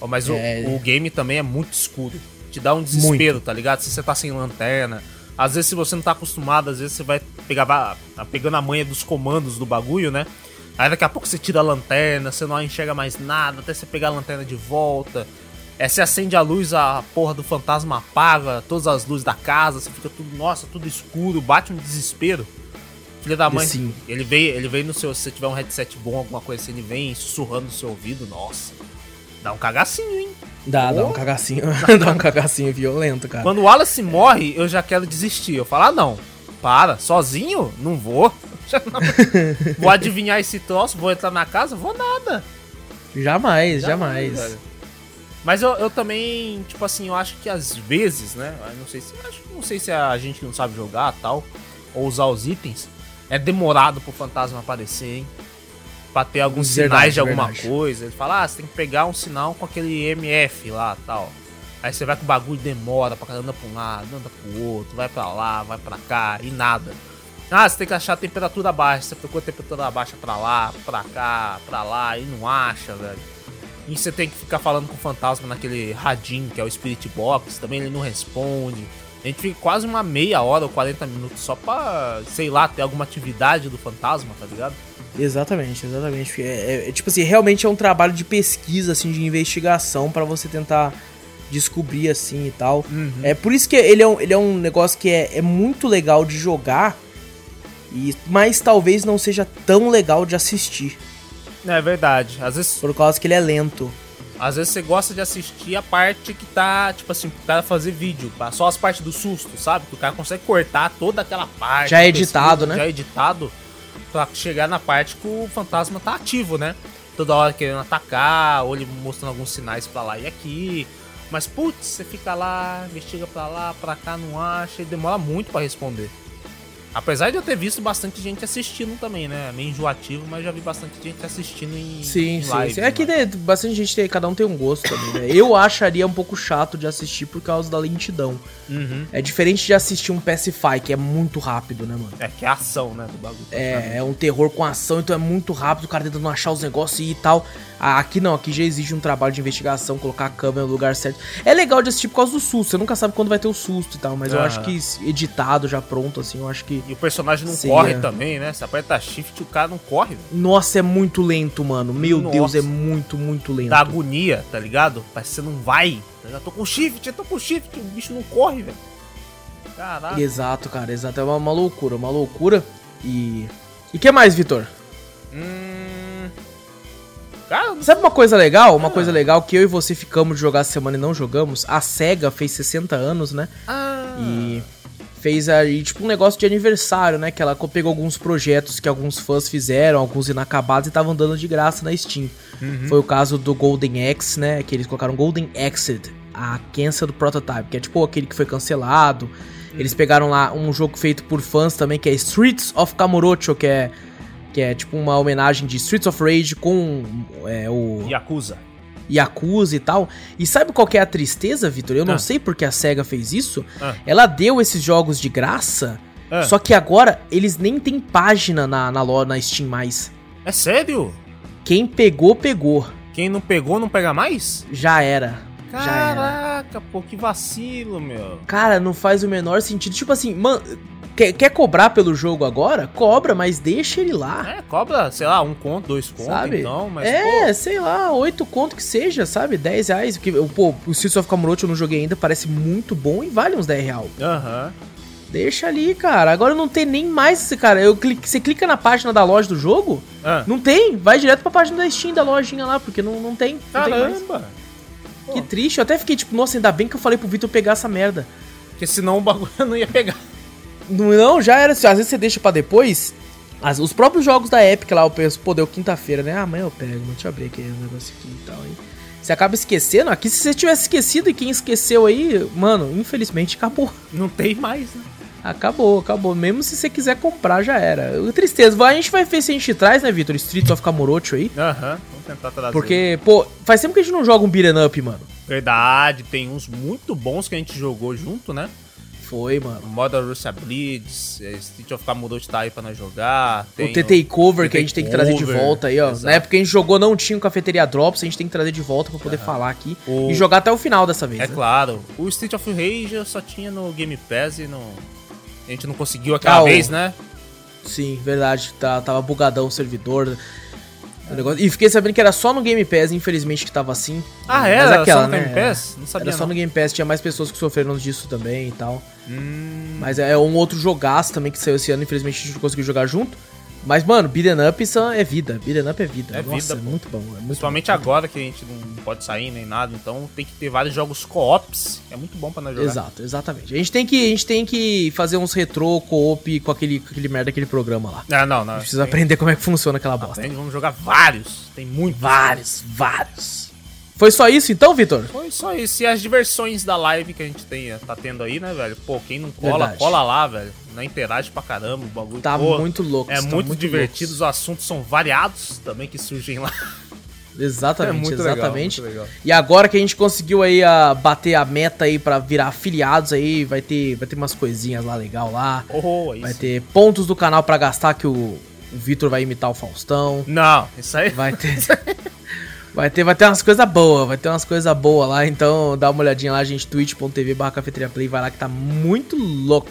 Ó, mas o-
É.
o, game também é muito escuro. Te dá um desespero, tá ligado? Se você tá sem lanterna. Às vezes, se você não tá acostumado, às vezes você vai pegar tá pegando a manha dos comandos do bagulho, né? Aí daqui a pouco você tira a lanterna, você não enxerga mais nada, até você pegar a lanterna de volta. É, você acende a luz, a porra do fantasma apaga, todas as luzes da casa, você fica tudo, nossa, tudo escuro, bate um desespero. Filho da mãe,
Sim.
ele vem, ele vem no seu, se você tiver um headset bom, alguma coisa assim, ele vem sussurrando no seu ouvido, nossa. Dá um cagacinho, hein?
Dá, dá
Oh.
um cagacinho, dá um cagacinho violento, cara.
Quando o Wallace morre, eu já quero desistir. Eu falo, ah, não, para, sozinho? Não vou. Vou adivinhar esse troço, vou entrar na casa? Vou nada.
Jamais, jamais.
velho. Mas eu, eu também, tipo assim, eu acho que às vezes, né? Não sei se acho- não sei se é a gente que não sabe jogar tal, ou usar os itens, é demorado pro fantasma aparecer, hein? Pra ter alguns
Verdade,
sinais de alguma
verdade.
coisa. Ele fala, ah, você tem que pegar um sinal com aquele MF lá tal. Aí você vai com o bagulho, demora pra caramba, anda pra um lado, anda pro outro, vai pra lá, vai pra cá, e nada. Ah, você tem que achar a temperatura baixa. Você procura a temperatura baixa pra lá, pra cá, pra lá, e não acha, velho. E você tem que ficar falando com o fantasma naquele radinho, que é o Spirit Box, também ele não responde. A gente fica quase uma meia hora ou 40 minutos só pra, sei lá, ter alguma atividade do fantasma, tá ligado?
Exatamente, exatamente. É, é, é, tipo assim, realmente é um trabalho de pesquisa, assim, de investigação para você tentar descobrir assim e tal. Uhum. É por isso que ele é um, ele é um negócio que é, é muito legal de jogar, e mas talvez não seja tão legal de assistir.
É verdade. Às vezes.
Por causa que ele é lento.
Às vezes você gosta de assistir a parte que tá, tipo assim, pro cara fazer vídeo, só as partes do susto, sabe? Que o cara consegue cortar toda aquela parte.
Já é editado, né?
Já é editado pra chegar na parte que o fantasma tá ativo, né? Toda hora querendo atacar, ou ele mostrando alguns sinais pra lá e aqui. Mas putz, você fica lá, investiga pra lá, pra cá, não acha, e demora muito para responder. Apesar de eu ter visto bastante gente assistindo também, né? Meio enjoativo, mas já vi bastante gente assistindo em,
sim, em sim, live. Sim, É que né, bastante gente tem, cada um tem um gosto também, né? Eu acharia um pouco chato de assistir por causa da lentidão. Uhum. É diferente de assistir um Pacify, que é muito rápido, né, mano?
É, que é ação, né, do bagulho.
É, é um terror com ação, então é muito rápido, o cara tentando achar os negócios e tal. Aqui não, aqui já exige um trabalho de investigação, colocar a câmera no lugar certo. É legal de assistir por causa do susto, você nunca sabe quando vai ter o susto e tal, mas uhum. eu acho que editado, já pronto, assim, eu acho que.
E o personagem não seria... corre também, né? Você aperta shift o cara não corre.
Nossa, é muito lento, mano. Meu Nossa. Deus, é muito, muito lento.
Da agonia, tá ligado? Parece que você não vai. Eu já tô com shift, eu tô com shift, o bicho não corre, velho.
Caraca. Exato, cara, exato. É uma, uma loucura, uma loucura. E. E que mais, Vitor? Hum. Cara, sabe uma coisa legal? Uma ah. coisa legal que eu e você ficamos de jogar essa semana e não jogamos? A SEGA fez 60 anos, né? Ah. E fez aí, tipo, um negócio de aniversário, né? Que ela pegou alguns projetos que alguns fãs fizeram, alguns inacabados, e estavam dando de graça na Steam. Uhum. Foi o caso do Golden Axe, né? Que eles colocaram Golden Exit, a do Prototype, que é tipo aquele que foi cancelado. Eles pegaram lá um jogo feito por fãs também, que é Streets of Kamurocho, que é, que é tipo uma homenagem de Streets of Rage com é, o...
Yakuza.
Yakuza e tal. E sabe qual que é a tristeza, Vitor? Eu ah. não sei porque a SEGA fez isso. Ah. Ela deu esses jogos de graça, ah. só que agora eles nem tem página na, na, na Steam mais.
É sério?
Quem pegou, pegou.
Quem não pegou, não pega mais?
Já era.
Caraca, pô, que vacilo, meu.
Cara, não faz o menor sentido. Tipo assim, mano, quer, quer cobrar pelo jogo agora? Cobra, mas deixa ele lá.
É, cobra, sei lá, um conto, dois contos, sabe? então, mas.
É, pô... sei lá, oito conto que seja, sabe? Dez reais. Porque, pô, o Streets of Camurote eu não joguei ainda, parece muito bom e vale uns 10 reais. Aham. Uhum. Deixa ali, cara. Agora não tem nem mais esse cara. Eu clique, você clica na página da loja do jogo, ah. não tem. Vai direto pra página da Steam da lojinha lá, porque não, não tem. Não
Caramba!
Tem que triste. Eu até fiquei tipo, nossa, ainda bem que eu falei pro Vitor pegar essa merda.
Porque senão o bagulho não ia pegar.
Não, já era assim. Às vezes você deixa pra depois. As, os próprios jogos da Epic lá, eu penso, pô, deu quinta-feira, né? Ah, amanhã eu pego, deixa eu abrir aqui o negócio aqui e tal. Hein? Você acaba esquecendo. Aqui, se você tivesse esquecido e quem esqueceu aí, mano, infelizmente acabou.
Não tem mais, né?
Acabou, acabou. Mesmo se você quiser comprar, já era. Tristeza. A gente vai ver se a gente traz, né, Vitor? Streets of Kamurocho aí.
Aham, uhum. vamos tentar trazer.
Porque, pô, faz tempo que a gente não joga um beat'em up, mano.
Verdade, tem uns muito bons que a gente jogou junto, né?
Foi, mano.
Modern Russia Blitz, é, Street of Kamurocho tá aí pra nós jogar.
o TT Cover que a gente tem que trazer de volta aí, ó. Exato. Na época que a gente jogou não tinha o Cafeteria Drops, a gente tem que trazer de volta pra poder uhum. falar aqui. O... E jogar até o final dessa vez.
É né? claro. O Street of Rage só tinha no Game Pass e no a gente não conseguiu aquela ah, vez, né?
Sim, verdade. Tá, tava bugadão o servidor. E fiquei sabendo que era só no Game Pass, infelizmente, que tava assim.
Ah, é? Mas era aquela, só no né? Game Pass?
Não sabia. Era só não. no Game Pass, tinha mais pessoas que sofreram disso também e tal. Hum. Mas é um outro jogaço também que saiu esse ano, infelizmente a gente não conseguiu jogar junto. Mas, mano, beat'em up é vida. Beat'em up é vida.
É Nossa, vida, é muito bom. É muito Principalmente bom. agora que a gente não pode sair nem nada, então tem que ter vários jogos co-ops. É muito bom pra nós jogar.
Exato, exatamente. A gente tem que, a gente tem que fazer uns retrô co-op com aquele, com aquele merda, aquele programa lá.
Ah, não, não.
A gente precisa tem... aprender como é que funciona aquela bosta.
Aprende, vamos jogar vários. Tem muito.
Vários, vários. Foi só isso então, Vitor?
Foi só isso. E as diversões da live que a gente tem, tá tendo aí, né, velho? Pô, quem não cola, Verdade. cola lá, velho. Não interage pra caramba o bagulho.
Tá Pô, muito louco.
É tá muito, muito divertido, os assuntos são variados também que surgem lá.
Exatamente, é exatamente. Legal, legal. E agora que a gente conseguiu aí a, bater a meta aí para virar afiliados aí, vai ter, vai ter umas coisinhas lá legal lá. Oh, é vai ter pontos do canal para gastar que o, o Vitor vai imitar o Faustão.
Não, isso aí.
Vai ter Vai ter, vai ter umas coisas boas, vai ter umas coisas boas lá, então dá uma olhadinha lá, gente, twitch.tv barra cafeteria play, vai lá que tá muito louco.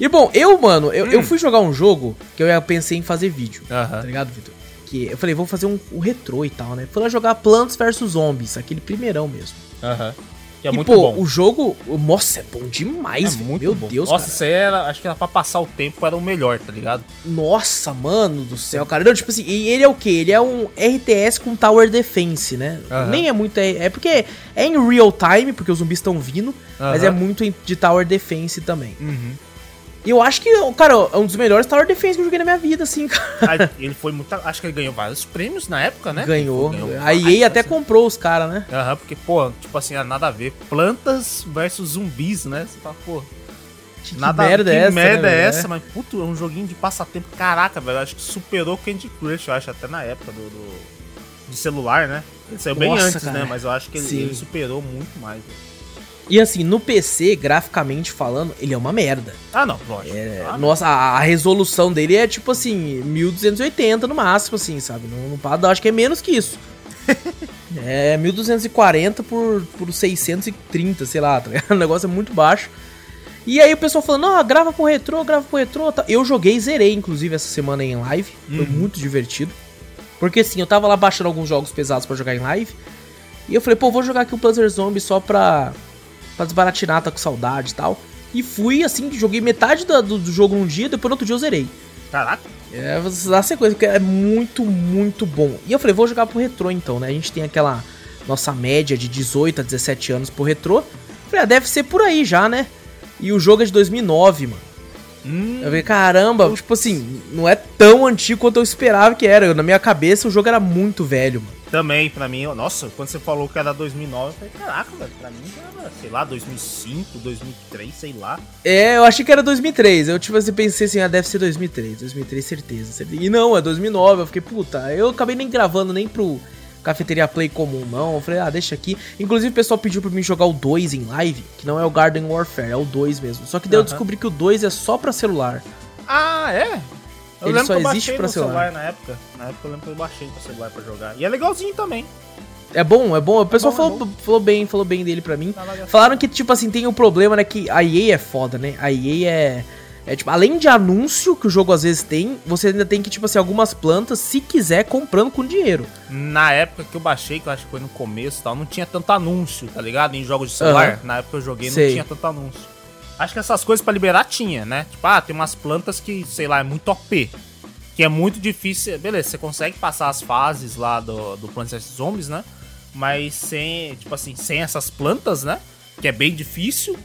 E bom, eu, mano, eu, hum. eu fui jogar um jogo que eu pensei em fazer vídeo. Tá ligado, Vitor? Que eu falei, vou fazer um, um retrô e tal, né? Fui lá jogar Plants vs Zombies, aquele primeirão mesmo.
Aham.
Que é e, muito pô, bom. o jogo, nossa, é bom demais,
é muito Meu bom. Deus, Nossa, isso aí era, acho que era pra passar o tempo, era o melhor, tá ligado?
Nossa, mano do céu, cara. Não, tipo assim, e ele é o quê? Ele é um RTS com Tower Defense, né? Uhum. Nem é muito, é, é, porque é em real time, porque os zumbis estão vindo, uhum. mas é muito de Tower Defense também.
Uhum.
E eu acho que, cara, é um dos melhores Tower Defense que eu joguei na minha vida, assim,
cara. Ele foi muito. Acho que ele ganhou vários prêmios na época, né?
Ganhou. ganhou a EA até assim. comprou os caras, né?
Aham, uhum, porque, pô, tipo assim, nada a ver. Plantas versus zumbis, né? Você fala, pô.
Que nada, merda que é essa?
merda né, é essa? Mas, puto, é um joguinho de passatempo. Caraca, velho. Acho que superou Candy Crush, eu acho, até na época do, do de celular, né? Ele saiu Nossa, bem antes, né? cara. né? Mas eu acho que ele, ele superou muito mais. Velho.
E assim, no PC, graficamente falando, ele é uma merda.
Ah, não, lógico.
É,
ah,
nossa, a, a, resolução dele é tipo assim, 1280 no máximo, assim, sabe? Não, não acho que é menos que isso. é 1240 por, por 630, sei lá, tá O negócio é muito baixo. E aí o pessoal falando, não, grava pro retrô, grava pro retrô. Tá. Eu joguei e zerei, inclusive, essa semana em live. Uhum. Foi muito divertido. Porque assim, eu tava lá baixando alguns jogos pesados para jogar em live. E eu falei, pô, vou jogar aqui o Planter Zombie só pra pra desbaratinar, tá com saudade e tal. E fui, assim, joguei metade do, do, jogo num dia, depois no outro dia eu zerei.
Caraca.
É, você dá sequência, porque é muito, muito bom. E eu falei, vou jogar pro retrô então, né? A gente tem aquela nossa média de 18 a 17 anos pro retrô. falei, ah, deve ser por aí já, né? E o jogo é de 2009, mano. Hum. Eu falei, caramba, tipo assim, não é tão antigo quanto eu esperava que era. Na minha cabeça o jogo era muito velho, mano.
Também, pra mim, nossa, quando você falou que era 2009, eu falei, caraca, velho, pra mim era, sei lá, 2005, 2003, sei lá.
É, eu achei que era 2003. Eu, tipo assim, pensei assim, ah, deve ser 2003, 2003, certeza, certeza. E não, é 2009. Eu fiquei, puta, eu acabei nem gravando nem pro Cafeteria Play comum, não. Eu falei, ah, deixa aqui. Inclusive, o pessoal pediu pra mim jogar o 2 em live, que não é o Garden Warfare, é o 2 mesmo. Só que daí uh -huh. eu descobri que o 2 é só pra celular.
Ah, é?
Eu ele só existe pra celular. celular.
na época. Na época eu lembro que eu baixei pra celular pra jogar. E é legalzinho também.
É bom, é bom. O pessoal é bom, falou, é falou bem, falou bem dele pra mim. Tá Falaram que, tipo assim, tem um problema, né? Que a EA é foda, né? A EA é. É tipo, além de anúncio que o jogo às vezes tem, você ainda tem que, tipo assim, algumas plantas, se quiser, comprando com dinheiro.
Na época que eu baixei, que eu acho que foi no começo e tal, não tinha tanto anúncio, tá ligado? Em jogos de celular. Uhum. Na época que eu joguei, Sei. não tinha tanto anúncio. Acho que essas coisas para liberar tinha, né? Tipo, ah, tem umas plantas que, sei lá, é muito OP que é muito difícil. Beleza, você consegue passar as fases lá do, do Plants vs Zombies, né? Mas sem, tipo assim, sem essas plantas, né? Que é bem difícil.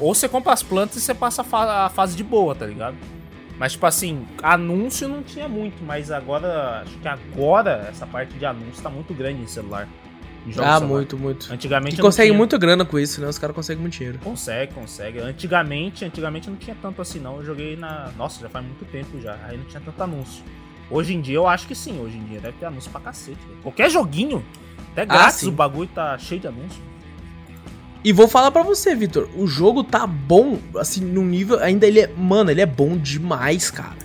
Ou você compra as plantas e você passa a, fa a fase de boa, tá ligado? Mas, tipo assim, anúncio não tinha muito, mas agora, acho que agora essa parte de anúncio tá muito grande em celular.
Ah, muito, muito.
Antigamente
e consegue tinha... muito grana com isso, né? Os caras conseguem muito dinheiro.
Consegue, consegue. Antigamente, antigamente não tinha tanto assim, não. Eu joguei na. Nossa, já faz muito tempo já. Aí não tinha tanto anúncio. Hoje em dia eu acho que sim. Hoje em dia deve ter anúncio pra cacete. Qualquer joguinho, até ah, grátis, ah, o bagulho tá cheio de anúncio.
E vou falar para você, Vitor, o jogo tá bom, assim, no nível. Ainda ele é. Mano, ele é bom demais, cara.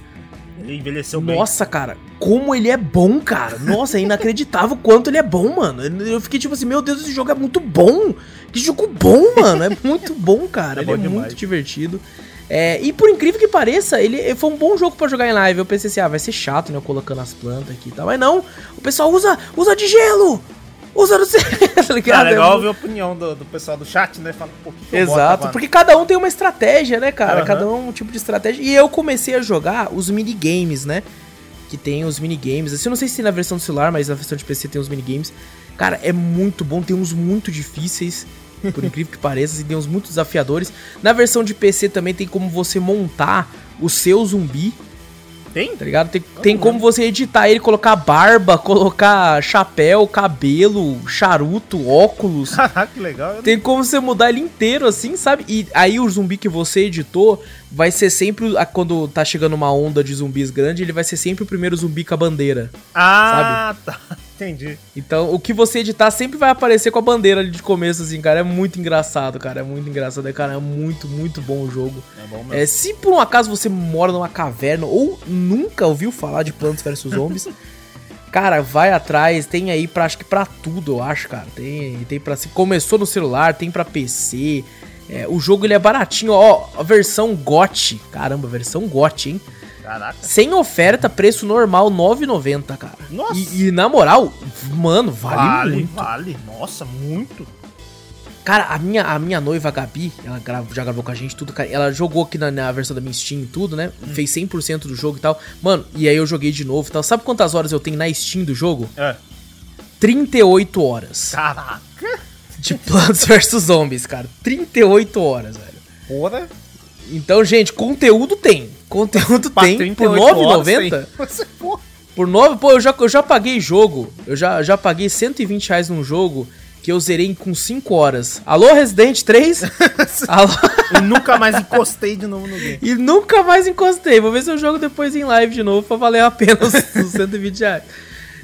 Ele envelheceu bem.
Nossa, cara, como ele é bom, cara. Nossa, é inacreditável quanto ele é bom, mano. Eu fiquei tipo assim, meu Deus, esse jogo é muito bom. Que jogo bom, mano. É muito bom, cara. É ele bom é demais. muito divertido. É, e por incrível que pareça, ele foi um bom jogo para jogar em live. Eu pensei assim, ah, vai ser chato, né? Colocando as plantas aqui e tal. Mas não, o pessoal usa, usa de gelo! Usa no
tá ligado? É legal ver a opinião do, do pessoal do chat, né? Fala, Pô,
que Exato, porque cada um tem uma estratégia, né, cara? Uhum. Cada um um tipo de estratégia. E eu comecei a jogar os minigames, né? Que tem os minigames. Assim, eu não sei se na versão do celular, mas na versão de PC tem os minigames. Cara, é muito bom, tem uns muito difíceis. Por incrível que pareça, assim, tem uns muito desafiadores. Na versão de PC também tem como você montar o seu zumbi
tem?
Tá ligado? Tem, tem como você editar ele, colocar barba, colocar chapéu, cabelo, charuto, óculos.
Caraca, que legal.
Tem como você mudar ele inteiro assim, sabe? E aí o zumbi que você editou vai ser sempre. Quando tá chegando uma onda de zumbis grande, ele vai ser sempre o primeiro zumbi com a bandeira.
Ah, sabe? tá. Entendi.
Então, o que você editar sempre vai aparecer com a bandeira ali de começo, assim, cara. É muito engraçado, cara. É muito engraçado. É, cara, é muito, muito bom o jogo. É bom mesmo. É, se por um acaso você mora numa caverna ou nunca ouviu falar de Plantas vs Zombies, cara, vai atrás. Tem aí pra, acho que pra tudo, eu acho, cara. Tem, tem pra. Se começou no celular, tem pra PC. É, o jogo ele é baratinho, ó, a versão GOT. Caramba, versão GOT, hein?
Caraca.
Sem oferta, preço normal, 9,90, cara.
Nossa.
E, e, na moral, mano, vale,
Vale,
muito.
vale. Nossa, muito.
Cara, a minha, a minha noiva, a Gabi, ela gra- já gravou com a gente tudo, cara. Ela jogou aqui na, na versão da minha Steam e tudo, né? Fez 100% do jogo e tal. Mano, e aí eu joguei de novo e tal. Sabe quantas horas eu tenho na Steam do jogo?
É.
38 horas.
Caraca.
De Plants vs Zombies, cara. 38 horas, velho.
Porra.
Então, gente, conteúdo tem. Conteúdo tem. Por
38 horas,
9,90?
tem. Você, porra.
Por 9, pô, eu já, eu já paguei jogo. Eu já, já paguei 120 reais num jogo que eu zerei com 5 horas. Alô, Resident 3? Alô?
E nunca mais encostei de novo no game.
E nunca mais encostei. Vou ver se eu jogo depois em live de novo pra valer a pena os, os 120 reais.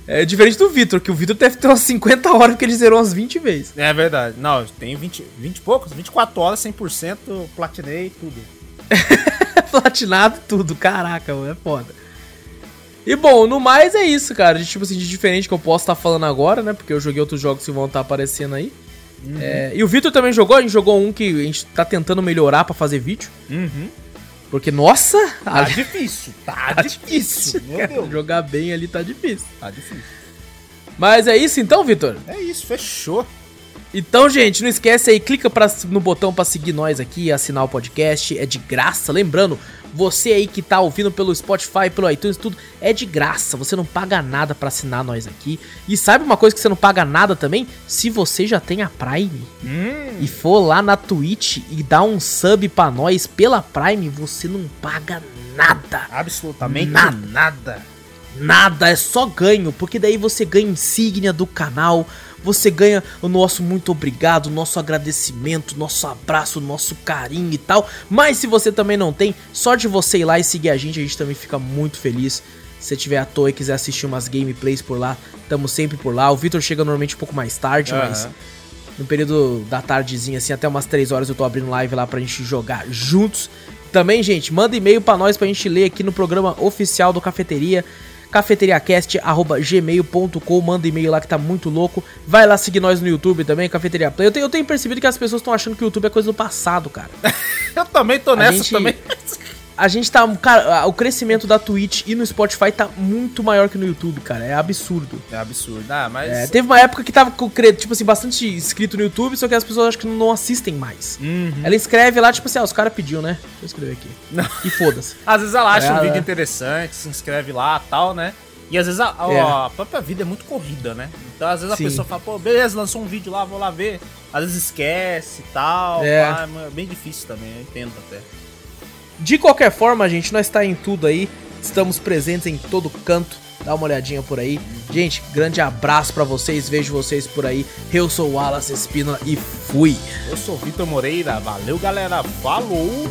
É diferente do Vitor, que o Vitor deve ter umas 50 horas porque ele zerou umas 20 vezes.
É verdade. Não, tem 20, 20 e poucos, 24 horas, 100%, platinei tudo.
Platinado tudo, caraca, mano, é foda. E bom, no mais é isso, cara. De, tipo assim, de diferente que eu posso estar falando agora, né? Porque eu joguei outros jogos que vão estar aparecendo aí. É, e o Vitor também jogou, a gente jogou um que a gente tá tentando melhorar pra fazer vídeo.
Uhum.
Porque, nossa,
Tá
a-
difícil, tá,
tá
difícil. Meu
cara,
Deus.
jogar bem ali tá difícil.
Tá difícil.
Mas é isso então, Vitor?
É isso, fechou.
Então, gente, não esquece aí, clica pra, no botão pra seguir nós aqui, assinar o podcast, é de graça. Lembrando, você aí que tá ouvindo pelo Spotify, pelo iTunes, tudo, é de graça. Você não paga nada pra assinar nós aqui. E sabe uma coisa que você não paga nada também? Se você já tem a Prime
Hum,
e for lá na Twitch e dar um sub pra nós pela Prime, você não paga nada.
absolutamente
Nada.
nada.
Nada, é só ganho, porque daí você ganha insígnia do canal, você ganha o nosso muito obrigado, nosso agradecimento, nosso abraço, nosso carinho e tal. Mas se você também não tem, só de você ir lá e seguir a gente, a gente também fica muito feliz. Se você tiver à toa e quiser assistir umas gameplays por lá, tamo sempre por lá. O Vitor chega normalmente um pouco mais tarde, mas
Aham.
no período da tardezinha, assim, até umas 3 horas eu tô abrindo live lá pra gente jogar juntos. Também, gente, manda e-mail pra nós pra gente ler aqui no programa oficial do Cafeteria, cafeteriacast.gmail.com, manda e-mail lá que tá muito louco. Vai lá seguir nós no YouTube também, Cafeteria Play. Eu tenho, eu tenho percebido que as pessoas estão achando que o YouTube é coisa do passado, cara.
Eu também tô nessa
gente-
também.
A gente tá, cara, o crescimento da Twitch e no Spotify tá muito maior que no YouTube, cara. É absurdo.
É absurdo. Ah, mas.
É, teve uma época que tava tipo assim, bastante inscrito no YouTube, só que as pessoas acho que não assistem mais.
Uhum.
Ela escreve lá, tipo assim, ah, os caras pediu, né? Deixa eu escrever aqui.
Não.
E foda-se.
Às vezes ela acha
É,
um vídeo interessante, se inscreve lá tal, né? E às vezes a, a-
É.
a própria vida é muito corrida, né? Então às vezes
Sim.
a pessoa fala, pô, beleza, lançou um vídeo lá, vou lá ver. Às vezes esquece e tal.
É.
mas é bem difícil também, eu entendo até.
De qualquer forma, gente, nós tá em tudo aí. Estamos presentes em todo canto. Dá uma olhadinha por aí. Gente, grande abraço pra vocês. Vejo vocês por aí. Eu sou o Wallace Espínola e fui.
Eu sou Vitor Moreira, valeu galera, falou!